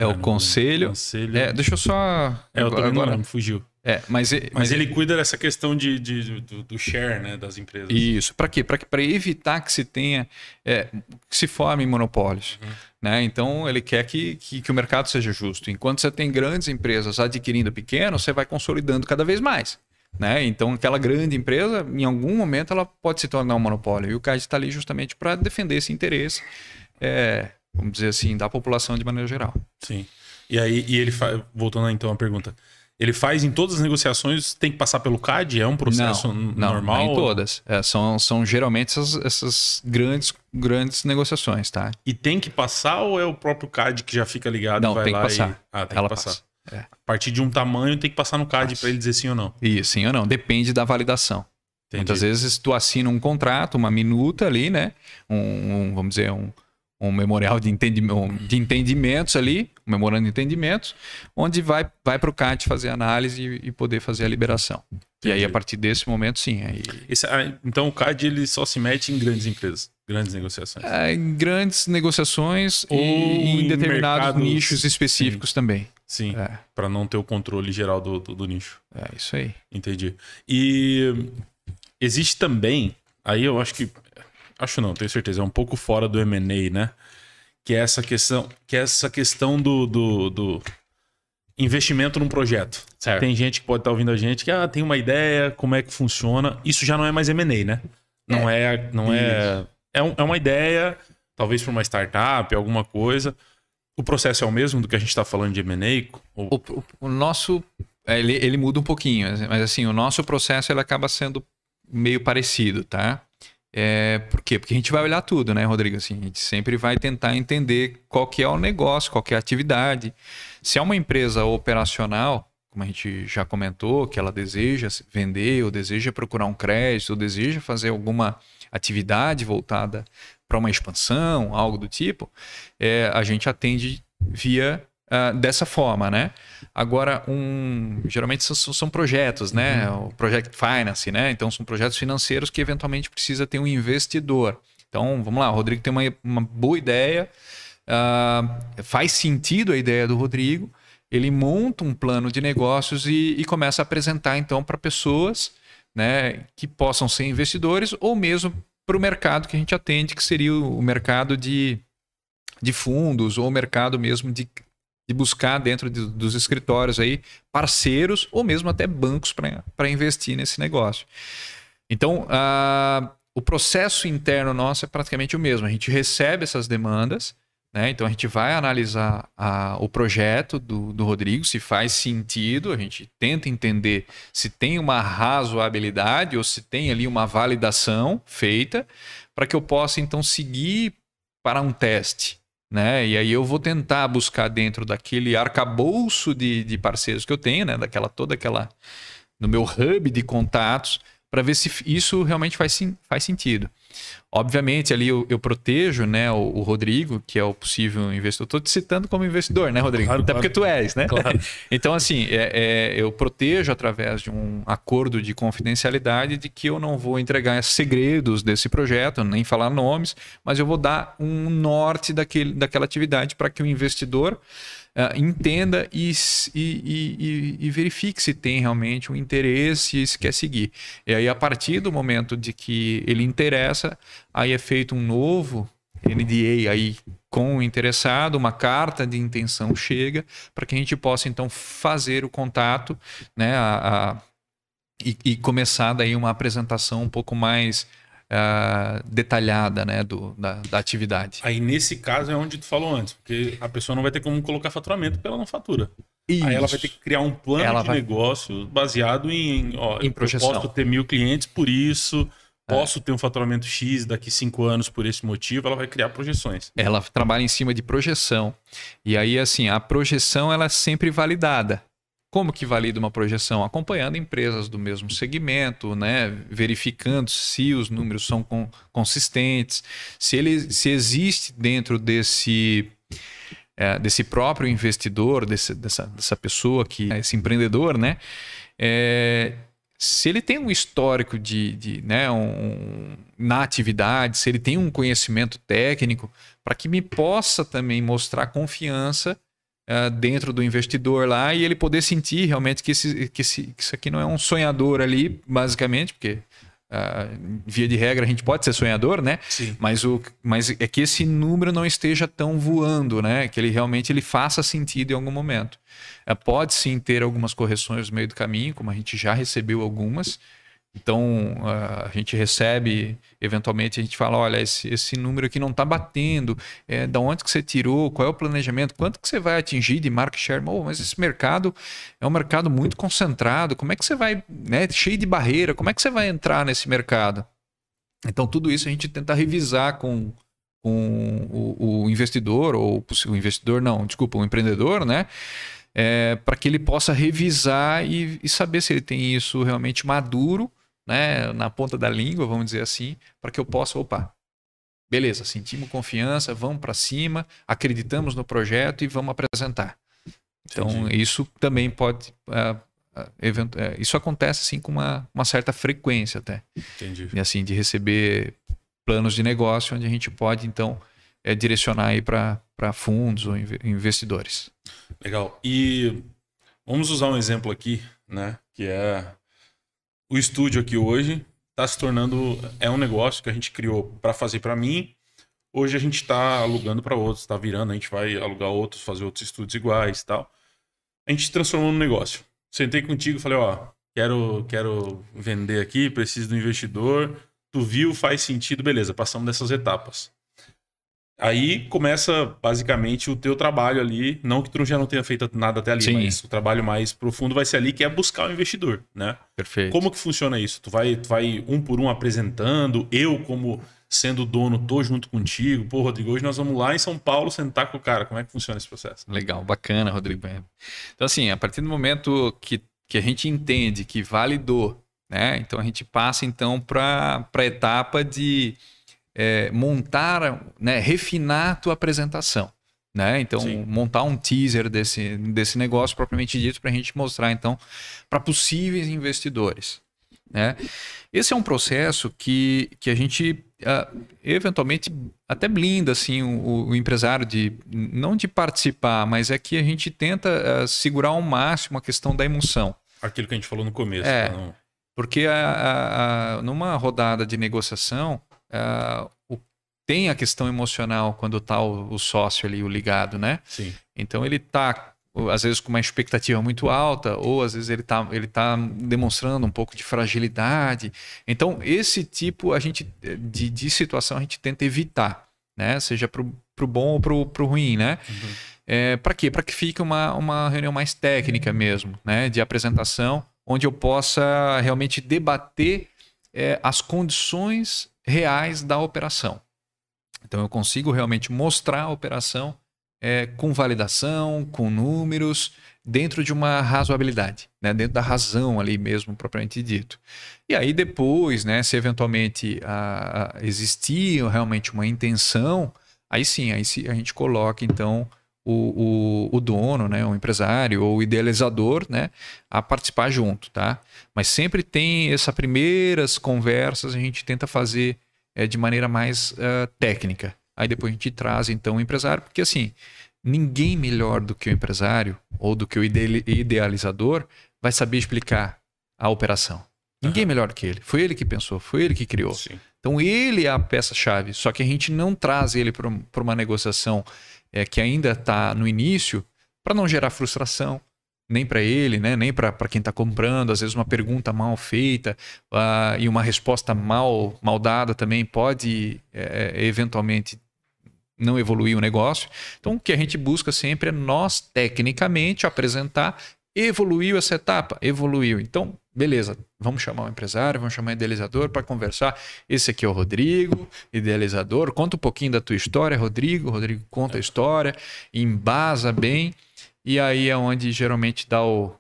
É o conselho. conselho. É, deixa eu só. É, eu também agora... não me fugiu. É, mas, mas, mas ele, ele, cuida dessa questão de, de do, do, share né, das empresas. Isso. Para quê? Para evitar que se tenha. É, que se formem monopólios. Uhum. Né? Então, ele quer que, que, que, o mercado seja justo. Enquanto você tem grandes empresas adquirindo pequenos, você vai consolidando cada vez mais. Né? Então, aquela grande empresa, em algum momento, ela pode se tornar um monopólio. E o CAD está ali justamente para defender esse interesse. É, vamos dizer assim, da população de maneira geral. Sim. E aí, e ele fa... voltando então à pergunta, ele faz em todas as negociações, tem que passar pelo CAD? É um processo não, normal? Não, em todas. É, são, são geralmente essas, essas, grandes, grandes negociações, tá? E tem que passar ou é o próprio CAD que já fica ligado não, vai tem lá que passar. E... Ah, tem Ela que passar. Passa. É. A partir de um tamanho tem que passar no CAD para ele dizer sim ou não. Isso, sim ou não. Depende da validação. Entendi. Muitas vezes tu assina um contrato, uma minuta ali, né? Um, um vamos dizer, um, um memorial de, entendimento, de entendimentos ali, um memorando de entendimentos, onde vai, vai para o CAT fazer análise e, e, poder fazer a liberação. Entendi. E aí, a partir desse momento, sim. Aí... Esse, ah, então, o CAD ele só se mete em grandes empresas, grandes negociações. É, em grandes negociações Ou e em determinados mercados... nichos específicos sim. também. Sim, é. para não ter o controle geral do, do, do nicho. É, isso aí. Entendi. E existe também aí eu acho que. Acho não, tenho certeza. É um pouco fora do MA, né? Que é essa questão, que é essa questão do, do, do investimento num projeto. Certo. Tem gente que pode estar ouvindo a gente que ah, tem uma ideia, como é que funciona. Isso já não é mais M&A, né? Não é, não é, é, um- é uma ideia, talvez para uma startup, alguma coisa. O processo é o mesmo do que a gente está falando de M&A? Ou- O, o- o nosso. é, Ele, ele muda um pouquinho, mas assim, o nosso processo ele acaba sendo meio parecido, tá? É, por quê? Porque a gente vai olhar tudo, né, Rodrigo? Assim, a gente sempre vai tentar entender qual que é o negócio, qual que é a atividade. Se é uma empresa operacional, como a gente já comentou, que ela deseja se vender, ou deseja procurar um crédito, ou deseja fazer alguma atividade voltada para uma expansão, algo do tipo, é, a gente atende via ah, dessa forma, né? Agora, um, geralmente são, são projetos, né? O Project Finance, né? Então, são projetos financeiros que eventualmente precisa ter um investidor. Então, vamos lá, o Rodrigo tem uma, uma boa ideia, ah, faz sentido a ideia do Rodrigo, ele monta um plano de negócios e, e começa a apresentar, então, para pessoas né, que possam ser investidores ou mesmo para o mercado que a gente atende, que seria o o mercado de, de fundos ou o mercado mesmo de, de buscar dentro de- dos escritórios aí parceiros ou mesmo até bancos para investir nesse negócio. Então, ah, o processo interno nosso é praticamente o mesmo. A gente recebe essas demandas, né? então a gente vai analisar a- o projeto do, do Rodrigo, se faz sentido, a gente tenta entender se tem uma razoabilidade ou se tem ali uma validação feita para que eu possa então seguir para um teste. Né? E aí eu vou tentar buscar dentro daquele arcabouço de, de parceiros que eu tenho, né? Daquela toda aquela no meu hub de contatos para ver se isso realmente faz, faz sentido. Obviamente, ali eu, eu protejo né, o, o Rodrigo, que é o possível investidor. Estou te citando como investidor, né, Rodrigo? Claro, Até claro. porque tu és, né? Claro. Então, assim, é- é, eu protejo através de um acordo de confidencialidade de que eu não vou entregar segredos desse projeto, nem falar nomes, mas eu vou dar um norte daquele, daquela atividade para que o investidor ah, entenda e, e- e- e- e verifique se tem realmente um interesse e se quer seguir. E aí, a partir do momento de que ele interessa, aí é feito um novo NDA aí com o interessado, uma carta de intenção chega para que a gente possa então fazer o contato, né, a- a- e, e começar daí uma apresentação um pouco mais ah, detalhada, né, do, da, da atividade. Aí nesse caso é onde tu falou antes, porque a pessoa não vai ter como colocar faturamento porque ela não fatura. Aí ela vai ter que criar um plano Ela de vai- negócio baseado em, ó, Em eu projeção. posso ter mil clientes por isso, É. posso ter um faturamento X daqui cinco anos por esse motivo, ela vai criar projeções. ela trabalha em cima de projeção. E aí, assim, a projeção ela é sempre validada. Como que valida uma projeção? Acompanhando empresas do mesmo segmento, né? verificando se os números são con- consistentes, se, ele, se existe dentro desse, é, desse próprio investidor, desse- dessa, dessa pessoa que é esse empreendedor, né? É, se ele tem um histórico de, de né, um, na atividade, se ele tem um conhecimento técnico, para que me possa também mostrar confiança ah, dentro do investidor lá e ele poder sentir realmente que, esse, que, esse, que isso aqui não é um sonhador ali, basicamente, porque ah, via de regra a gente pode ser sonhador, né? Sim. Mas, o, mas é que esse número não esteja tão voando, né? Que ele realmente ele faça sentido em algum momento. É, pode sim ter algumas correções no meio do caminho, como a gente já recebeu algumas. Então a gente recebe, eventualmente a gente fala, olha, esse, esse número aqui não está batendo, é, da onde que você tirou, qual é o planejamento, quanto que você vai atingir de market share? Oh, mas esse mercado é um mercado muito concentrado, como é que você vai, né, cheio de barreira, como é que você vai entrar nesse mercado? Então tudo isso a gente tenta revisar com, com o, o investidor, ou o investidor não, desculpa, o empreendedor, né? É, para que ele possa revisar e, e saber se ele tem isso realmente maduro, né, na ponta da língua, vamos dizer assim, para que eu possa, opa, beleza, sentimos confiança, vamos para cima, acreditamos no projeto e vamos apresentar. Então, Entendi. isso também pode. ah, event- eh, isso acontece assim com uma, uma certa frequência até Entendi. e assim de receber planos de negócio onde a gente pode então é, direcionar aí para fundos ou inve- investidores. Legal. E vamos usar um exemplo aqui, né? Que é o estúdio aqui hoje. está se tornando é um negócio que a gente criou para fazer para mim. Hoje a gente está alugando para outros, está virando, a gente vai alugar outros, fazer outros estudos iguais, tal. A gente transformou no negócio. Sentei contigo, falei, ó, quero quero vender aqui, preciso do investidor. Tu viu, faz sentido, beleza, passamos dessas etapas. Aí começa basicamente o teu trabalho ali, não que tu já não tenha feito nada até ali, Sim. mas o trabalho mais profundo vai ser ali que é buscar o investidor, né? Perfeito. Como que funciona isso? Tu vai, tu vai um por um apresentando, eu como sendo dono tô junto contigo. Pô, Rodrigo, hoje nós vamos lá em São Paulo sentar com o cara. Como é que funciona esse processo? Legal, bacana, Rodrigo. Então assim, a partir do momento que, que a gente entende que validou, né? Então a gente passa então para a etapa de é, montar, né, refinar a tua apresentação. Né? Então, Sim. montar um teaser desse, desse negócio propriamente dito para a gente mostrar, então, para possíveis investidores. Né? Esse é um processo que, que a gente uh, eventualmente até blinda assim, o, o, empresário de não de participar, mas é que a gente tenta uh, segurar ao máximo a questão da emoção. Aquilo que a gente falou no começo. É, não... Porque a, a, numa rodada de negociação, uh, tem a questão emocional quando está o, o, sócio ali, o ligado, né? Sim. Então ele está às vezes com uma expectativa muito alta, ou às vezes ele está ele tá demonstrando um pouco de fragilidade. Então, esse tipo a gente, de, de situação a gente tenta evitar, né? Seja para o bom ou para o ruim, né? Uhum. É, para quê? Para que fique uma, uma reunião mais técnica mesmo, né? De apresentação, onde eu possa realmente debater é, as condições reais da operação. Então eu consigo realmente mostrar a operação é, com validação, com números, dentro de uma razoabilidade, né? dentro da razão ali mesmo, propriamente dito. E aí depois, né, se eventualmente a, a existir realmente uma intenção, aí sim, aí a gente coloca então o, o, o, dono, né, o empresário ou o idealizador, né, a participar junto, tá? Mas sempre tem essas primeiras conversas, a gente tenta fazer é, de maneira mais uh, técnica. Aí depois a gente traz então o empresário, porque assim, ninguém melhor do que o empresário ou do que o idealizador vai saber explicar a operação. Ninguém uhum. melhor do que ele. Foi ele que pensou, foi ele que criou. Sim. Então ele é a peça-chave. Só que a gente não traz ele para uma negociação é, que ainda está no início, para não gerar frustração, nem para ele, né? nem para quem está comprando. Às vezes, uma pergunta mal feita uh, e uma resposta mal, mal dada também pode, é, eventualmente, não evoluir o negócio. Então, o que a gente busca sempre é nós, tecnicamente, apresentar Evoluiu essa etapa? Evoluiu. Então, beleza, vamos chamar o empresário, vamos chamar o idealizador para conversar. Esse aqui é o Rodrigo, idealizador. Conta um pouquinho da tua história, Rodrigo. Rodrigo conta a história, embasa bem. E aí é onde geralmente dá o,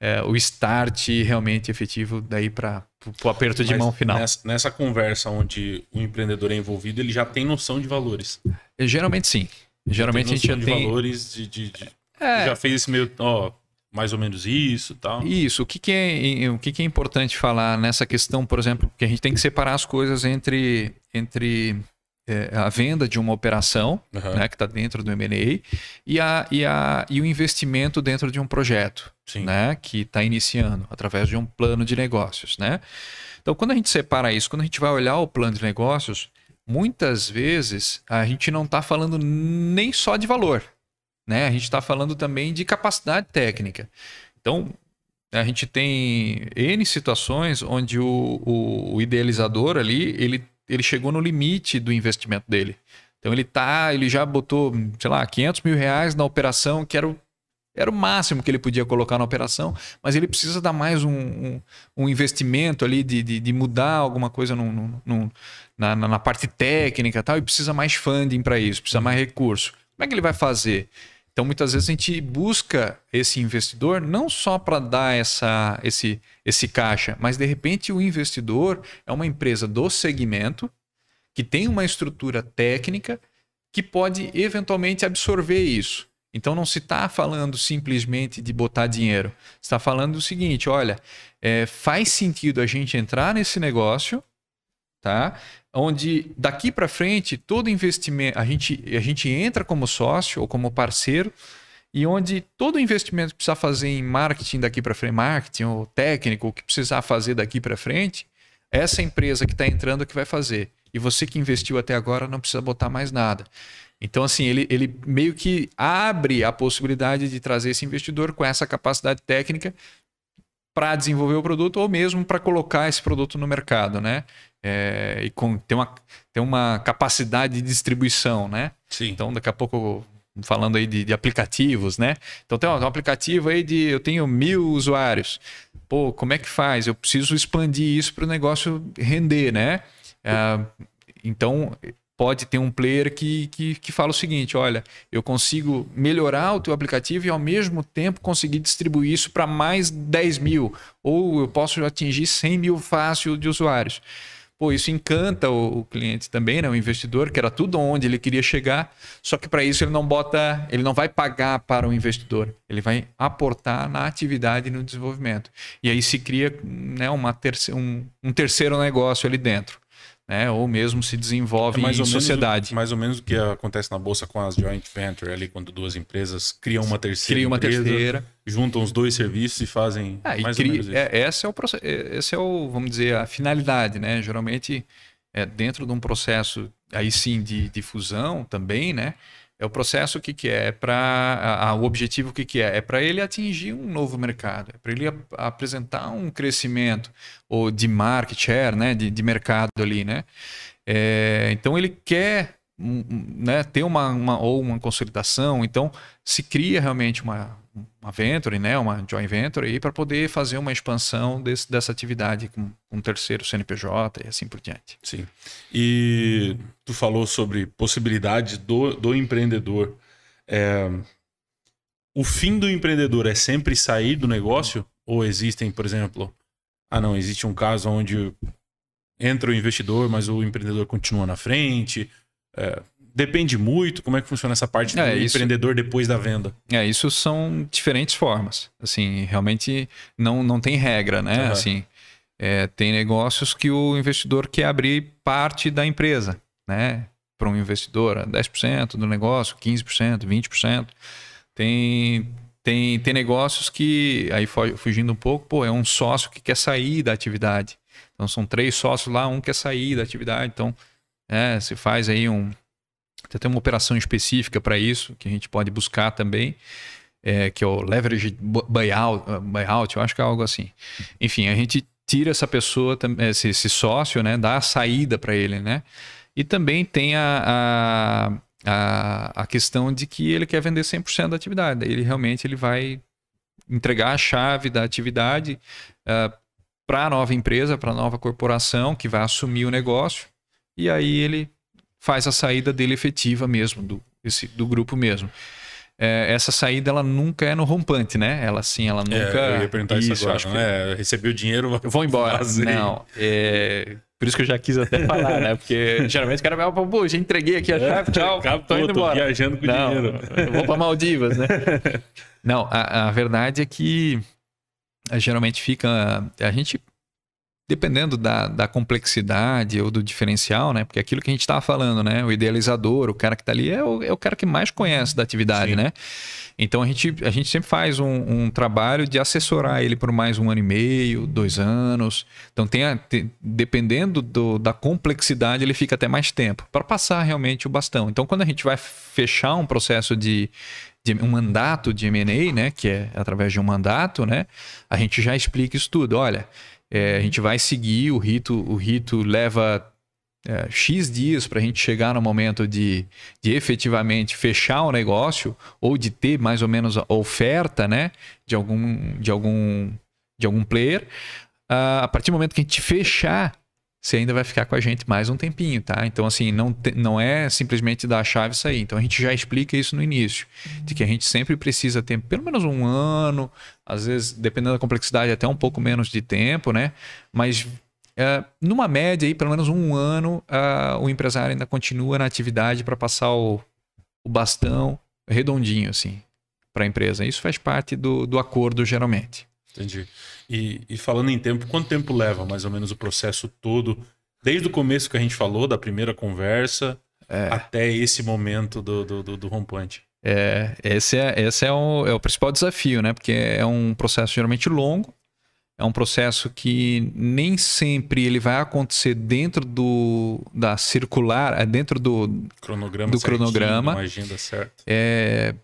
é, o start realmente efetivo daí para o aperto de Mas mão final. Nessa, nessa, conversa onde o empreendedor é envolvido, ele já tem noção de valores. Geralmente sim. Geralmente a gente já de tem valores de, de, de... É... já fez esse meio, ó, mais ou menos isso tal. Isso. O que, que, é, o que, que é importante falar nessa questão, por exemplo, que a gente tem que separar as coisas entre, entre é, a venda de uma operação, uhum. né, que está dentro do M&A, e, a, e, a, e o investimento dentro de um projeto, né, que está iniciando através de um plano de negócios. Né? Então, quando a gente separa isso, quando a gente vai olhar o plano de negócios, muitas vezes a gente não está falando nem só de valor. Né? A gente está falando também de capacidade técnica. Então, a gente tem N situações onde o, o, o, idealizador ali, ele, ele chegou no limite do investimento dele. Então ele tá, ele já botou, sei lá, 500 mil reais na operação, que era o, era o máximo que ele podia colocar na operação, mas ele precisa dar mais um, um, um investimento ali de, de, de, mudar alguma coisa no, na, na, parte técnica e tal, e precisa mais funding para isso, precisa mais recurso. Como é que ele vai fazer? Então, muitas vezes a gente busca esse investidor não só para dar essa, esse, esse caixa, mas de repente o investidor é uma empresa do segmento que tem uma estrutura técnica que pode eventualmente absorver isso. Então não se está falando simplesmente de botar dinheiro. Está falando o seguinte: olha, é, faz sentido a gente entrar nesse negócio, tá? Onde daqui para frente todo investimento a gente a gente entra como sócio ou como parceiro e onde todo investimento que precisar fazer em marketing daqui para frente, marketing ou técnico, o que precisar fazer daqui para frente, essa empresa que está entrando é que vai fazer. E você que investiu até agora não precisa botar mais nada. Então, assim, ele, ele meio que abre a possibilidade de trazer esse investidor com essa capacidade técnica para desenvolver o produto ou mesmo para colocar esse produto no mercado, né? É, e com, ter, uma, ter uma capacidade de distribuição, né? Sim. Então, daqui a pouco, falando aí de, de aplicativos, né? Então, tem um, tem um, aplicativo aí de eu tenho mil usuários. Pô, como é que faz? Eu preciso expandir isso para o negócio render, né? É, então, pode ter um player que, que, que fala o seguinte: olha, eu consigo melhorar o teu aplicativo e ao mesmo tempo conseguir distribuir isso para mais 10 mil, ou eu posso atingir 100 mil fácil de usuários. Pô, isso encanta o, o, cliente também, né? o investidor, que era tudo onde ele queria chegar, só que para isso ele não bota, ele não vai pagar para o investidor, ele vai aportar na atividade e no desenvolvimento. E aí se cria né, uma terce, um, um terceiro negócio ali dentro né? Ou mesmo se desenvolve é em sociedade. mais ou menos o que acontece na bolsa com as joint venture ali, quando duas empresas criam uma terceira. Criam uma empresa, terceira. Juntam os dois serviços e fazem é, mais cria, ou menos isso. É, esse é o processo, é, esse é o, vamos dizer, a finalidade, né? Geralmente é dentro de um processo aí sim de, de fusão também, né? É o processo que, que é, é para o objetivo que, que é, é para ele atingir um novo mercado, é para ele ap apresentar um crescimento ou de market share, né, de, de mercado ali, né. É, então ele quer né, ter uma, uma, ou uma consolidação, então se cria realmente uma, uma venture, né, uma joint venture aí para poder fazer uma expansão desse, dessa atividade com um terceiro CNPJ e assim por diante. Sim. E tu falou sobre possibilidades do, do empreendedor. É, o fim do empreendedor é sempre sair do negócio? Ou existem, por exemplo, ah não, existe um caso onde entra o investidor, mas o empreendedor continua na frente? É, depende muito como é que funciona essa parte é, do isso, empreendedor depois da venda. É, isso são diferentes formas. Assim, realmente não, não tem regra, né? Uhum. Assim, é, tem negócios que o investidor quer abrir parte da empresa, né? Para um investidor, 10% do negócio, 15%, 20%. Tem, tem, tem negócios que, aí fugindo um pouco, pô, é um sócio que quer sair da atividade. Então são três sócios lá, um quer sair da atividade. Então, é, se faz aí um, tem até uma operação específica para isso, que a gente pode buscar também, é, que é o leverage buyout, uh, buyout, eu acho que é algo assim. Enfim, a gente tira essa pessoa, esse, esse sócio, né, dá a saída para ele, né? E também tem a, a, a, questão de que ele quer vender 100% da atividade. Ele realmente ele vai entregar a chave da atividade uh, para a nova empresa, para a nova corporação que vai assumir o negócio. E aí ele faz a saída dele efetiva mesmo, do, esse, do grupo mesmo. É, essa saída ela nunca é no rompante, né? Ela sim, ela é, nunca. É, eu ia perguntar isso, isso agora, acho não que... é? Recebi o dinheiro, eu vou embora. Não, é... por isso que eu já quis até falar, né? Porque geralmente o cara vai, pô, já entreguei aqui a é, chave, tchau, Acabou, tô indo embora. viajando com não, dinheiro. Eu vou para Maldivas, né? não, a, a verdade é que geralmente fica. A gente dependendo da, da complexidade ou do diferencial, né? Porque aquilo que a gente estava falando, né? O idealizador, o cara que está ali é o, é o cara que mais conhece da atividade, Sim. né? Então a gente, a gente sempre faz um, um, trabalho de assessorar ele por mais um ano e meio, dois anos. Então, tem, a, tem dependendo do, da complexidade, ele fica até mais tempo para passar realmente o bastão. Então, quando a gente vai fechar um processo de, de um mandato de M&A, né, que é através de um mandato, né, a gente já explica isso tudo. Olha, é, a gente vai seguir o rito, o rito leva é, X dias para a gente chegar no momento de, de efetivamente fechar o negócio ou de ter mais ou menos a oferta né, de, algum, de, algum, de algum player. Uh, a partir do momento que a gente fechar você ainda vai ficar com a gente mais um tempinho, tá? Então, assim, não, te, não é simplesmente dar a chave e sair. Então, a gente já explica isso no início, de que a gente sempre precisa ter pelo menos um ano, às vezes, dependendo da complexidade, até um pouco menos de tempo, né? Mas, é, numa média aí, pelo menos um ano, uh, o empresário ainda continua na atividade para passar o, o bastão redondinho, assim, para a empresa. Isso faz parte do, do acordo, geralmente. Entendi. E, e, falando em tempo, quanto tempo leva mais ou menos o processo todo, desde o começo que a gente falou, da primeira conversa, é. até esse momento do, do, do, do rompante? É, esse é, esse é o, é o principal desafio, né? Porque é um processo geralmente longo, é um processo que nem sempre ele vai acontecer dentro do da circular, é dentro do cronograma, do cronograma. Agenda certa. É,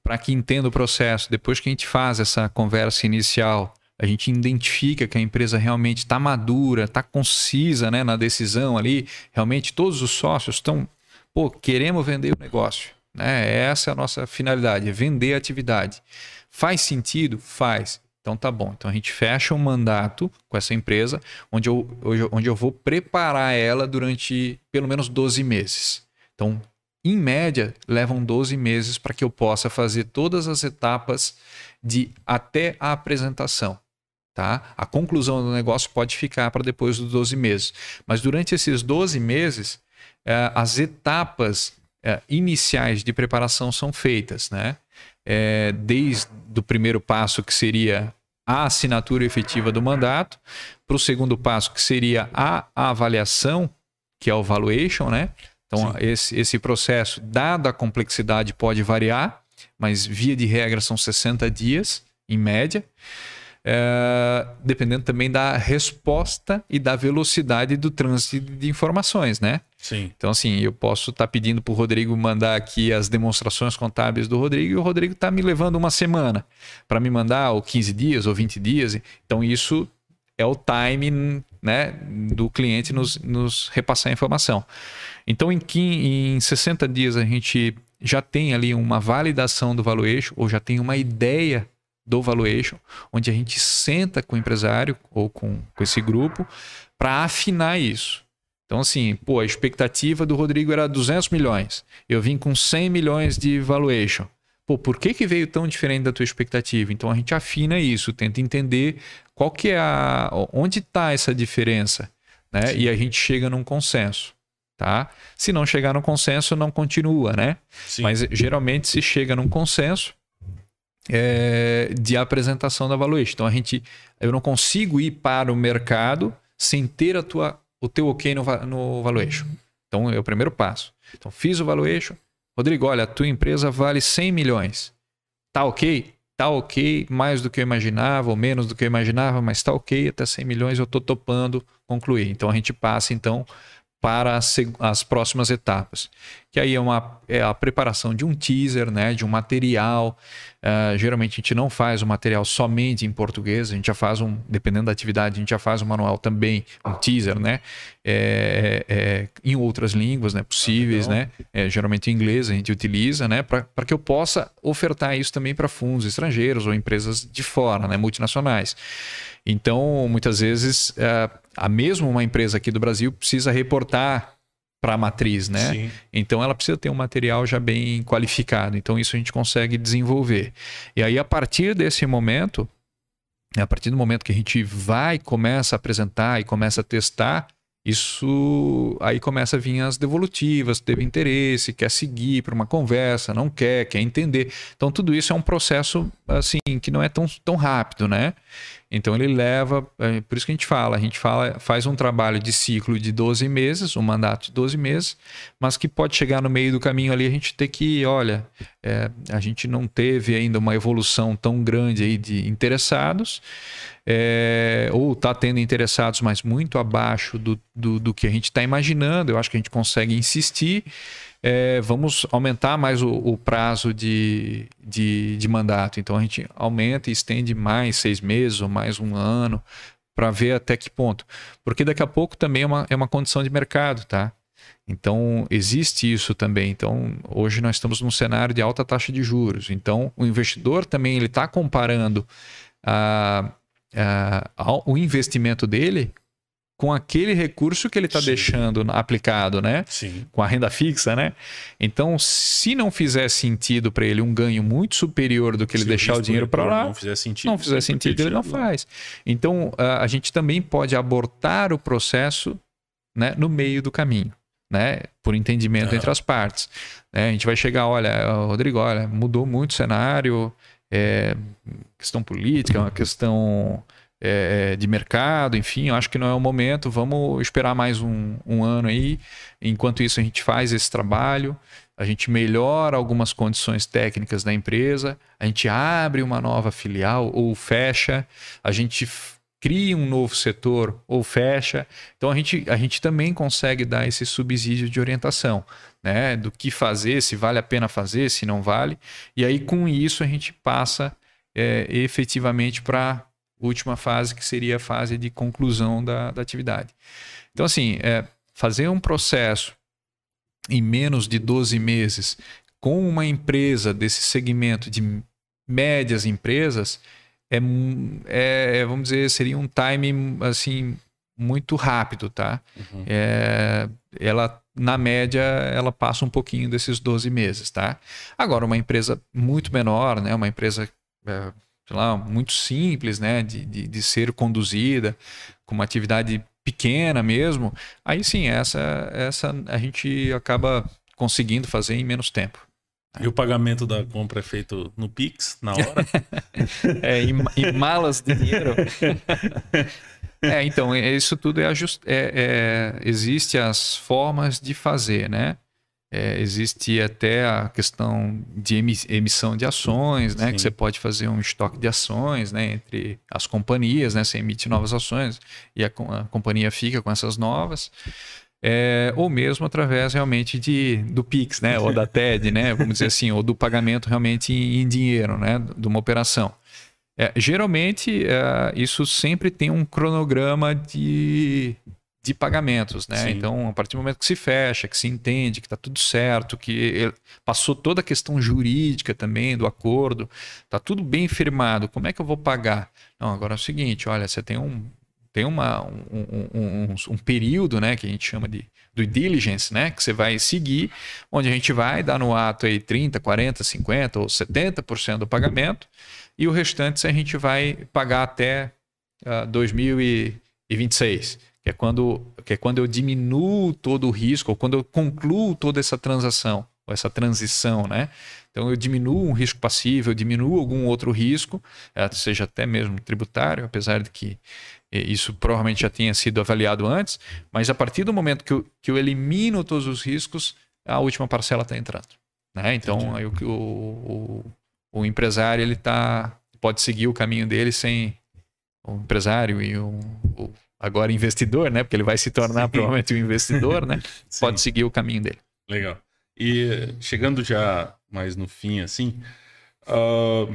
para que entenda o processo, depois que a gente faz essa conversa inicial, a gente identifica que a empresa realmente está madura, está concisa né, na decisão ali, realmente todos os sócios estão, pô, queremos vender o negócio. Né? Essa é a nossa finalidade, é vender a atividade. Faz sentido? Faz. Então tá bom. Então a gente fecha um mandato com essa empresa, onde eu, onde eu vou preparar ela durante pelo menos 12 meses. Então, em média, levam 12 meses para que eu possa fazer todas as etapas de até a apresentação. Tá? A conclusão do negócio pode ficar para depois dos 12 meses. Mas durante esses 12 meses, eh, as etapas eh, iniciais de preparação são feitas. Né? é, desde o primeiro passo, que seria a assinatura efetiva do mandato, para o segundo passo, que seria a avaliação, que é o valuation, né? Então, esse, esse processo, dada a complexidade, pode variar, mas via de regra são 60 dias, em média é, dependendo também da resposta e da velocidade do trânsito de informações, né? Sim. Então, assim, eu posso estar tá pedindo para o Rodrigo mandar aqui as demonstrações contábeis do Rodrigo e o Rodrigo está me levando uma semana para me mandar, ou 15 dias, ou 20 dias. Então, isso é o time né, do cliente nos, nos repassar a informação. Então, em, em 60 dias, a gente já tem ali uma validação do valuation, ou já tem uma ideia do valuation, onde a gente senta com o empresário ou com, com esse grupo para afinar isso. Então, assim, pô, a expectativa do Rodrigo era 200 milhões. Eu vim com 100 milhões de valuation. Pô, por que, que veio tão diferente da tua expectativa? Então, a gente afina isso, tenta entender qual que é a... onde está essa diferença, né? E a gente chega num consenso, tá? Se não chegar no consenso, não continua, né? Sim. Mas, geralmente, se chega num consenso, é, de apresentação da valuation. Então a gente, eu não consigo ir para o mercado sem ter a tua, o teu ok no, no valuation. Então é o primeiro passo. Então fiz o valuation. Rodrigo, olha, a tua empresa vale 100 milhões. Tá ok? Tá ok, mais do que eu imaginava ou menos do que eu imaginava, mas tá ok, até 100 milhões eu estou topando concluir. Então a gente passa então para as, as, próximas etapas. Que aí é, uma, é a preparação de um teaser, né, de um material. Uh, geralmente a gente não faz o material somente em português, a gente já faz um, dependendo da atividade, a gente já faz um manual também, um teaser, né, é, é, em outras línguas né, possíveis, né, é, geralmente em inglês a gente utiliza, né, para que eu possa ofertar isso também para fundos estrangeiros ou empresas de fora, né, multinacionais. Então, muitas vezes, uh, a mesma uma empresa aqui do Brasil precisa reportar para a matriz, né? Sim. Então ela precisa ter um material já bem qualificado. Então isso a gente consegue desenvolver. E aí a partir desse momento, a partir do momento que a gente vai começa a apresentar e começa a testar, isso aí começa a vir as devolutivas, teve interesse, quer seguir para uma conversa, não quer, quer entender. Então tudo isso é um processo assim que não é tão, tão rápido, né? Então ele leva, é, por isso que a gente fala, a gente fala, faz um trabalho de ciclo de 12 meses, um mandato de 12 meses, mas que pode chegar no meio do caminho ali a gente ter que, olha, é, a gente não teve ainda uma evolução tão grande aí de interessados, é, ou está tendo interessados, mas muito abaixo do, do, do que a gente está imaginando, eu acho que a gente consegue insistir é, vamos aumentar mais o, o prazo de, de, de, mandato. Então a gente aumenta e estende mais seis meses ou mais um ano para ver até que ponto. Porque daqui a pouco também é uma, é uma condição de mercado, tá? Então, existe isso também. Então, hoje nós estamos num cenário de alta taxa de juros. Então, o investidor também ele está comparando a, a, o investimento dele com aquele recurso que ele está deixando aplicado, né? Sim. Com a renda fixa, né? Então, se não fizer sentido para ele um ganho muito superior do que ele se deixar o dinheiro para lá, não fizer sentido, não fizer sentido ele não faz. Então, a, gente também pode abortar o processo, né, no meio do caminho, né? Por entendimento entre as partes. Né? A gente vai chegar, olha, Rodrigo, olha, mudou muito o cenário, é, questão política, uma questão é, de mercado, enfim, eu acho que não é o momento. Vamos esperar mais um, um ano aí. Enquanto isso, a gente faz esse trabalho, a gente melhora algumas condições técnicas da empresa, a gente abre uma nova filial ou fecha, a gente cria um novo setor ou fecha. Então a gente, a gente também consegue dar esse subsídio de orientação, né? Do que fazer, se vale a pena fazer, se não vale. E aí com isso a gente passa é, efetivamente para última fase, que seria a fase de conclusão da, da atividade. Então, assim, é, fazer um processo em menos de 12 meses com uma empresa desse segmento de médias empresas é, é, vamos dizer, seria um time assim muito rápido, tá? Uhum. É, ela na média ela passa um pouquinho desses 12 meses, tá? Agora uma empresa muito menor, né? Uma empresa é, sei lá, muito simples, né? De, de, de ser conduzida com uma atividade pequena mesmo, aí sim essa essa a gente acaba conseguindo fazer em menos tempo. E o pagamento da compra é feito no Pix, na hora? é, em, em, malas de dinheiro. é, então, isso tudo é, ajust... é, é existe as formas de fazer, né? É, existe até a questão de emissão de ações, né? Sim. Que você pode fazer um estoque de ações, né? Entre as companhias, né? Você emite novas ações e a, a companhia fica com essas novas é, ou mesmo através realmente de, do Pix, né? Ou da TED, né? Vamos dizer assim, ou do pagamento realmente em, em dinheiro, né? De uma operação. É, geralmente, é, isso sempre tem um cronograma de, de pagamentos, né? Sim. Então, a partir do momento que se fecha, que se entende que está tudo certo, que passou toda a questão jurídica também do acordo, está tudo bem firmado, como é que eu vou pagar? Não, agora é o seguinte, olha, você tem um, tem uma, um, um, um, período né, que a gente chama de do diligence, né, que você vai seguir, onde a gente vai dar no ato aí 30, 40, 50 ou 70% do pagamento e o restante a gente vai pagar até uh, ah, 2026, que é, quando, que é quando eu diminuo todo o risco, ou quando eu concluo toda essa transação, ou essa transição, né? Então eu diminuo um risco passivo, eu diminuo algum outro risco, eh, seja até mesmo tributário, apesar de que isso provavelmente já tinha sido avaliado antes, mas a partir do momento que eu, que eu elimino todos os riscos, a última parcela está entrando. Né? Então, aí o, o, o, empresário ele tá, pode seguir o caminho dele sem o empresário e o, o agora investidor, né? porque ele vai se tornar Sim. provavelmente um investidor, né? pode seguir o caminho dele. Legal. E chegando já mais no fim, assim, uh,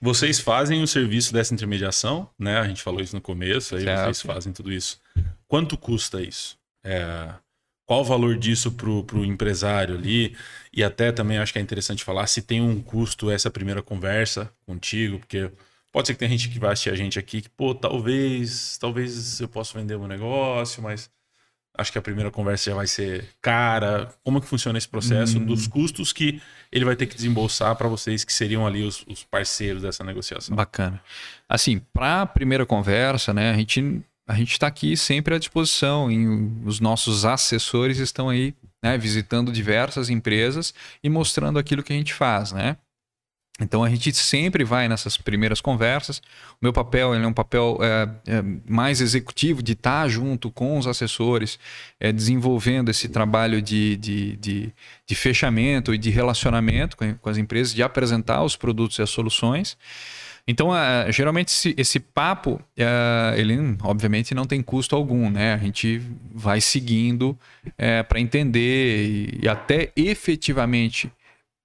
vocês fazem o serviço dessa intermediação, né? A gente falou isso no começo, aí certo. vocês fazem tudo isso. Quanto custa isso? É, qual o valor disso para o empresário ali? E até também acho que é interessante falar se tem um custo essa primeira conversa contigo, porque pode ser que tem gente que vai assistir a gente aqui que, pô, talvez, talvez eu possa vender um negócio, mas acho que a primeira conversa já vai ser cara. Como que funciona esse processo hum. dos custos que ele vai ter que desembolsar para vocês que seriam ali os, os, parceiros dessa negociação? Bacana. Assim, para a primeira conversa, né, a gente a gente está aqui sempre à disposição. E os nossos assessores estão aí, né, visitando diversas empresas e mostrando aquilo que a gente faz, né? Então a gente sempre vai nessas primeiras conversas. O meu papel é um papel é, é, mais executivo de estar junto com os assessores, é, desenvolvendo esse trabalho de, de, de, de fechamento e de relacionamento com, com, as empresas, de apresentar os produtos e as soluções. Então, geralmente esse, esse papo, uh, ele obviamente não tem custo algum, né? A gente vai seguindo uh, para entender e, e, até efetivamente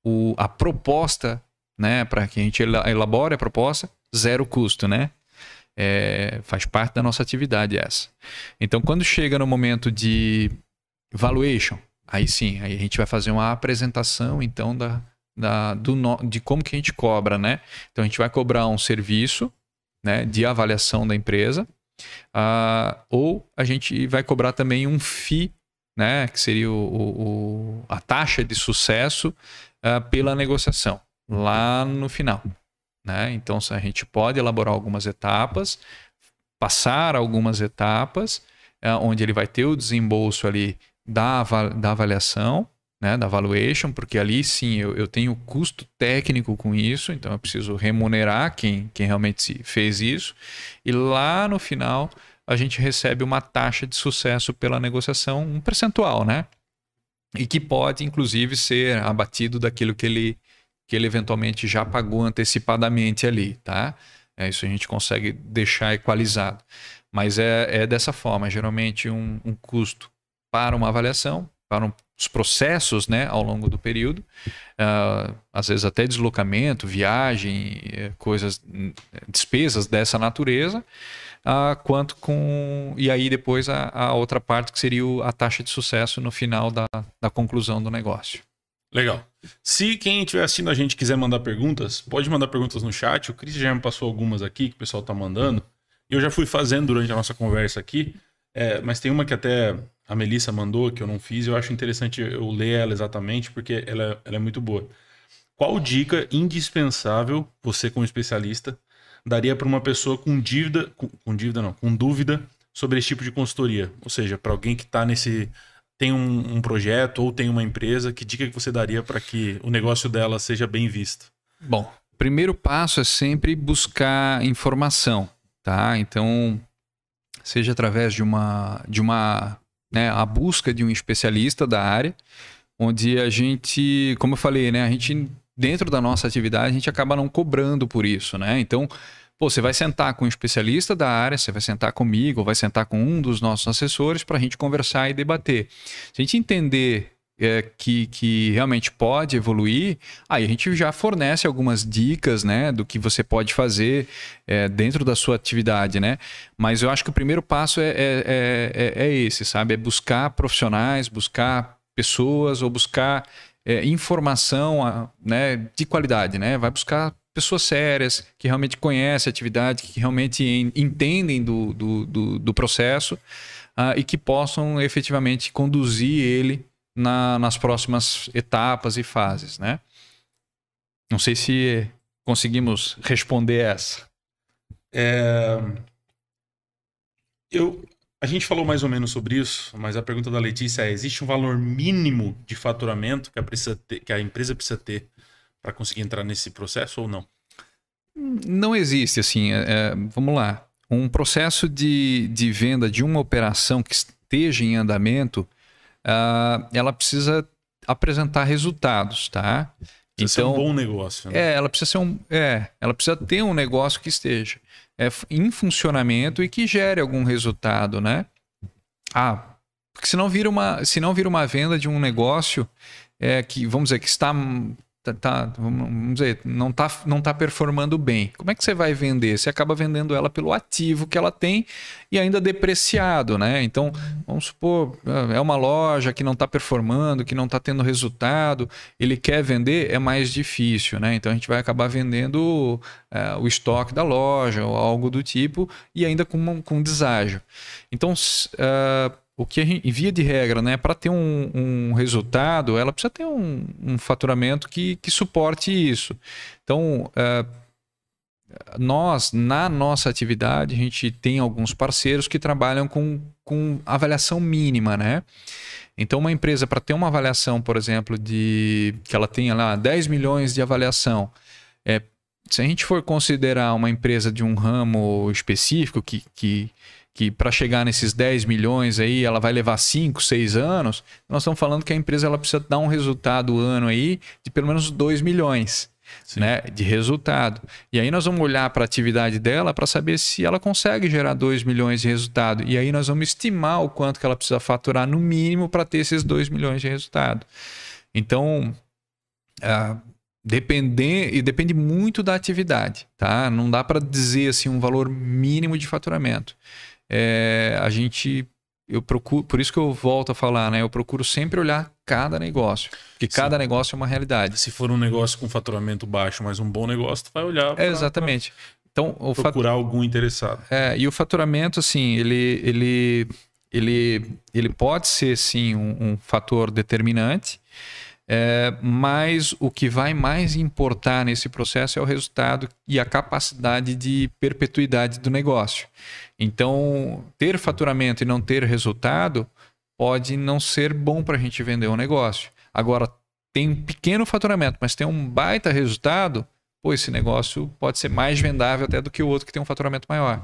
o, a proposta né? Para que a gente elabore a proposta, zero custo, né? É, faz parte da nossa atividade essa. Então, quando chega no momento de valuation, aí sim, aí a gente vai fazer uma apresentação, então, da, da, do, de como que a gente cobra, né? Então, a gente vai cobrar um serviço né, de avaliação da empresa, uh, ou a gente vai cobrar também um FII, né, que seria o, o, a taxa de sucesso uh, pela negociação lá no final. Né? Então, a gente pode elaborar algumas etapas, passar algumas etapas, é, onde ele vai ter o desembolso ali da, da avaliação, né, da valuation, porque ali sim eu, eu tenho custo técnico com isso, então eu preciso remunerar quem, quem realmente fez isso. E lá no final a gente recebe uma taxa de sucesso pela negociação, um percentual, né? E que pode, inclusive, ser abatido daquilo que ele, que ele eventualmente já pagou antecipadamente ali, tá? É, isso a gente consegue deixar equalizado. Mas é, é dessa forma, geralmente um, um custo para uma avaliação, para um, os processos né, ao longo do período, uh, às vezes até deslocamento, viagem, eh, coisas, despesas dessa natureza, uh, quanto com. E aí depois a, a, outra parte que seria a taxa de sucesso no final da, da conclusão do negócio. Legal. Se quem estiver assistindo a gente quiser mandar perguntas, pode mandar perguntas no chat. O Cris já me passou algumas aqui que o pessoal está mandando. Eu já fui fazendo durante a nossa conversa aqui, é, mas tem uma que até a Melissa mandou, que eu não fiz, eu acho interessante eu ler ela exatamente, porque ela, ela é muito boa. Qual dica indispensável, você como especialista, daria para uma pessoa com dívida, com, com, dívida não, com dúvida sobre esse tipo de consultoria? Ou seja, para alguém que está nesse tem um, um, projeto ou tem uma empresa, que dica que você daria para que o negócio dela seja bem visto? Bom, primeiro passo é sempre buscar informação tá? Então, seja através de uma, de uma, né, a busca de um especialista da área, onde a gente, como eu falei, né, a gente dentro da nossa atividade a gente acaba não cobrando por isso, né? Então, pô, você vai sentar com um especialista da área, você vai sentar comigo, ou vai sentar com um dos nossos assessores para a gente conversar e debater. Se a gente entender é, que, que realmente pode evoluir, aí a gente já fornece algumas dicas né, do que você pode fazer é, dentro da sua atividade. Né? Mas eu acho que o primeiro passo é, é, é, é, é esse, sabe? É buscar profissionais, buscar pessoas ou buscar é, informação né, de qualidade. Né? Vai buscar pessoas sérias, que realmente conhecem a atividade, que realmente entendem do, do, do, do processo uh, e que possam efetivamente conduzir ele na, nas próximas etapas e fases, né? Não sei se conseguimos responder essa. É... Eu, a gente falou mais ou menos sobre isso, mas a pergunta da Letícia é: existe um valor mínimo de faturamento que a, ter, que a empresa precisa ter para conseguir entrar nesse processo ou não? Não existe, assim. É, é, vamos lá. Um processo de, de venda de uma operação que esteja em andamento, uh, ela precisa apresentar resultados, tá? Precisa então, ser um bom negócio. Né? É, ela precisa ser um, é, ela precisa ter um negócio que esteja é, em funcionamento e que gere algum resultado, né? Ah, porque senão vira uma, senão vira uma venda de um negócio é, que, vamos dizer, que está tá, tá, vamos dizer, não tá, não tá performando bem. Como é que você vai vender? Você acaba vendendo ela pelo ativo que ela tem e ainda depreciado, né? Então, vamos supor, é uma loja que não está performando, que não está tendo resultado, ele quer vender, é mais difícil, né? Então a gente vai acabar vendendo é, o estoque da loja ou algo do tipo e ainda com, com deságio. Então, uh, o que a gente, via de regra, né, para ter um, um, resultado, ela precisa ter um, um faturamento que, que, suporte isso. Então, uh, nós, na nossa atividade, a gente tem alguns parceiros que trabalham com, com avaliação mínima, né? Então, uma empresa, para ter uma avaliação, por exemplo, de que ela tenha lá 10 milhões de avaliação, é, se a gente for considerar uma empresa de um ramo específico que, que que para chegar nesses 10 milhões aí ela vai levar 5, 6 anos, nós estamos falando que a empresa ela precisa dar um resultado ano aí de pelo menos 2 milhões. Né, de resultado. E aí nós vamos olhar para a atividade dela para saber se ela consegue gerar 2 milhões de resultado. E aí nós vamos estimar o quanto que ela precisa faturar no mínimo para ter esses 2 milhões de resultado. Então, uh, depender e depende muito da atividade, tá? Não dá para dizer assim um valor mínimo de faturamento é, a gente eu procuro, por isso que eu volto a falar, né? Eu procuro sempre olhar cada negócio, porque Sim. cada negócio é uma realidade. Se for um negócio com faturamento baixo, mas um bom negócio, tu vai olhar. Pra, é, exatamente. Então, procurar fat... algum interessado. É, e o faturamento, assim, ele, ele, ele, ele pode ser sim um, um fator determinante. É, mas o que vai mais importar nesse processo é o resultado e a capacidade de perpetuidade do negócio. Então, ter faturamento e não ter resultado pode não ser bom para a gente vender um negócio. Agora, tem um pequeno faturamento, mas tem um baita resultado, pô, esse negócio pode ser mais vendável até do que o outro que tem um faturamento maior.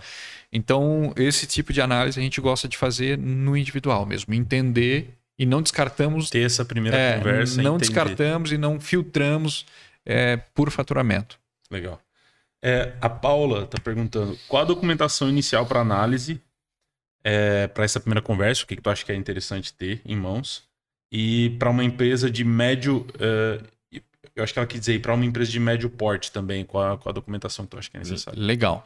Então, esse tipo de análise a gente gosta de fazer no individual mesmo, entender e não descartamos. Ter essa primeira é, conversa. Não descartamos e não filtramos é, por faturamento. Legal. É, a Paula está perguntando qual a documentação inicial para análise é, para essa primeira conversa, o que, que tu acha que é interessante ter em mãos, e para uma empresa de médio. Uh, eu acho que ela quis dizer para uma empresa de médio porte também, com a, com a documentação que tu acha que é necessária. Legal.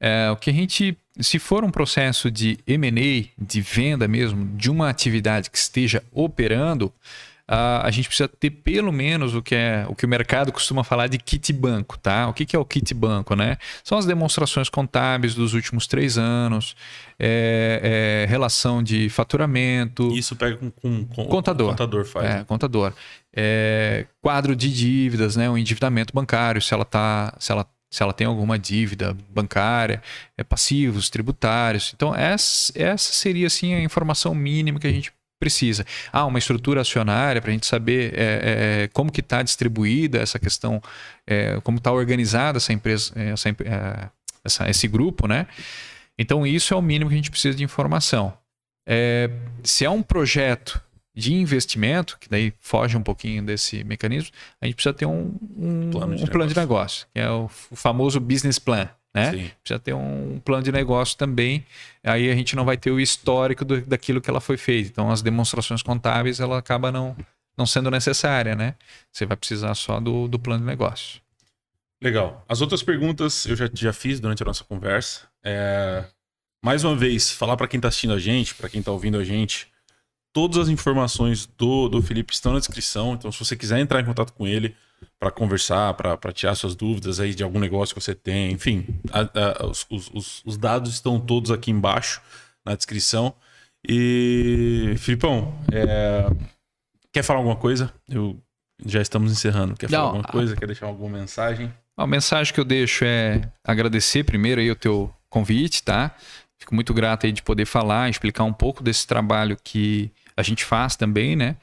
É, o que a gente, se for um processo de M&A, de venda mesmo, de uma atividade que esteja operando, a gente precisa ter pelo menos o que é o que o mercado costuma falar de kit banco, tá? O que, que é o kit banco, né? São as demonstrações contábeis dos últimos três anos, é, é, relação de faturamento. Isso pega com, com, com contador. contador faz. É, contador. É, quadro de dívidas, né? O endividamento bancário, se ela tá, se ela se ela tem alguma dívida bancária, é, passivos, tributários. Então, essa, essa seria assim, a informação mínima que a gente precisa. Ah, uma estrutura acionária para a gente saber é, é, como que está distribuída essa questão, é, como está organizada essa empresa, é, essa, é, essa, esse grupo, né? Então isso é o mínimo que a gente precisa de informação. É, se é um projeto de investimento, que daí foge um pouquinho desse mecanismo, a gente precisa ter um, um plano de, um plano de negócio, que é o famoso business plan né? Sim. Precisa ter um plano de negócio também. Aí a gente não vai ter o histórico do, daquilo que ela foi feita. Então as demonstrações contábeis ela acaba não, não sendo necessária, né? Você vai precisar só do, do plano de negócio. Legal. As outras perguntas eu já, já fiz durante a nossa conversa. É... Mais uma vez, falar para quem está assistindo a gente, para quem está ouvindo a gente, todas as informações do, do Felipe estão na descrição. Então, se você quiser entrar em contato com ele, para conversar, para tirar suas dúvidas aí de algum negócio que você tem. Enfim, a, a, os, os, os, dados estão todos aqui embaixo na descrição. E, Filipão, é, quer falar alguma coisa? Eu, já estamos encerrando. Quer falar Não, alguma coisa? A... Quer deixar alguma mensagem? A mensagem que eu deixo é agradecer primeiro aí o teu convite, tá? Fico muito grato aí de poder falar, explicar um pouco desse trabalho que a gente faz também, né?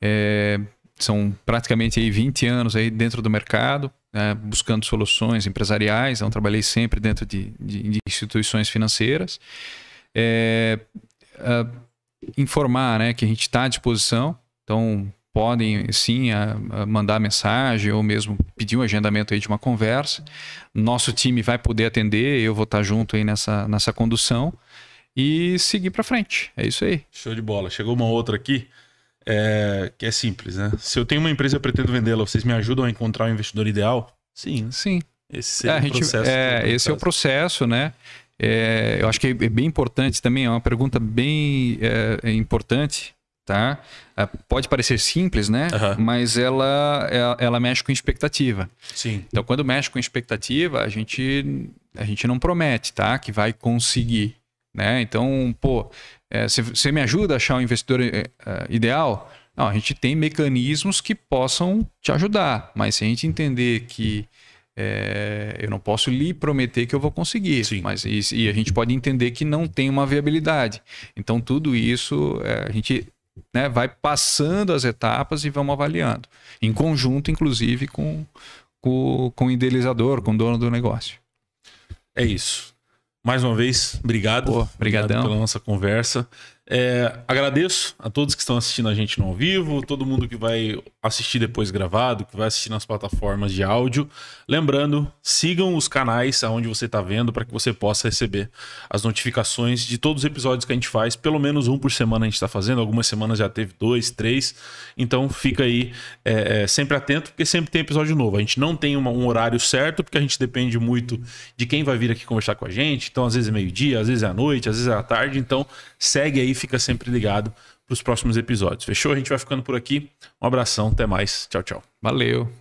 É, são praticamente aí 20 anos aí dentro do mercado, né, buscando soluções empresariais. Então, trabalhei sempre dentro de, de, de instituições financeiras. É, informar né, que a gente está à disposição. Então, podem sim a, a mandar mensagem ou mesmo pedir um agendamento aí de uma conversa. Nosso time vai poder atender, eu vou estar junto aí nessa, nessa condução e seguir para frente. É isso aí. Show de bola. Chegou uma outra aqui é, que é simples, né? Se eu tenho uma empresa e eu pretendo vendê-la, vocês me ajudam a encontrar o investidor ideal? Sim. Sim. Esse é, o processo. É, esse é o processo, né? É, eu acho que é bem importante também, é uma pergunta bem é, é importante, tá? É, pode parecer simples, né? Uhum. Mas ela, ela, ela, mexe com expectativa. Sim. Então, quando mexe com expectativa, a gente, a gente não promete, tá? Que vai conseguir, né? Então, pô, é, você me ajuda a achar um investidor é, é, ideal? Não, a gente tem mecanismos que possam te ajudar, mas se a gente entender que é, eu não posso lhe prometer que eu vou conseguir, Sim. mas e, e, a gente pode entender que não tem uma viabilidade. Então tudo isso é, a gente né, vai passando as etapas e vamos avaliando, em conjunto, inclusive, com, com, com o idealizador, com o dono do negócio. É isso. Mais uma vez, obrigado. Pô, obrigado pela nossa conversa. É, agradeço a todos que estão assistindo a gente no ao vivo, todo mundo que vai assistir depois gravado, que vai assistir nas plataformas de áudio. Lembrando, sigam os canais aonde você está vendo para que você possa receber as notificações de todos os episódios que a gente faz. Pelo menos um por semana a gente está fazendo, algumas semanas já teve dois, três. Então fica aí é, é, sempre atento, porque sempre tem episódio novo. A gente não tem uma, um horário certo, porque a gente depende muito de quem vai vir aqui conversar com a gente. Então, às vezes é meio-dia, às vezes é à noite, às vezes é à tarde. Então, segue aí fica sempre ligado para os próximos episódios. Fechou? A gente vai ficando por aqui. Um abração, até mais. Tchau, tchau. Valeu.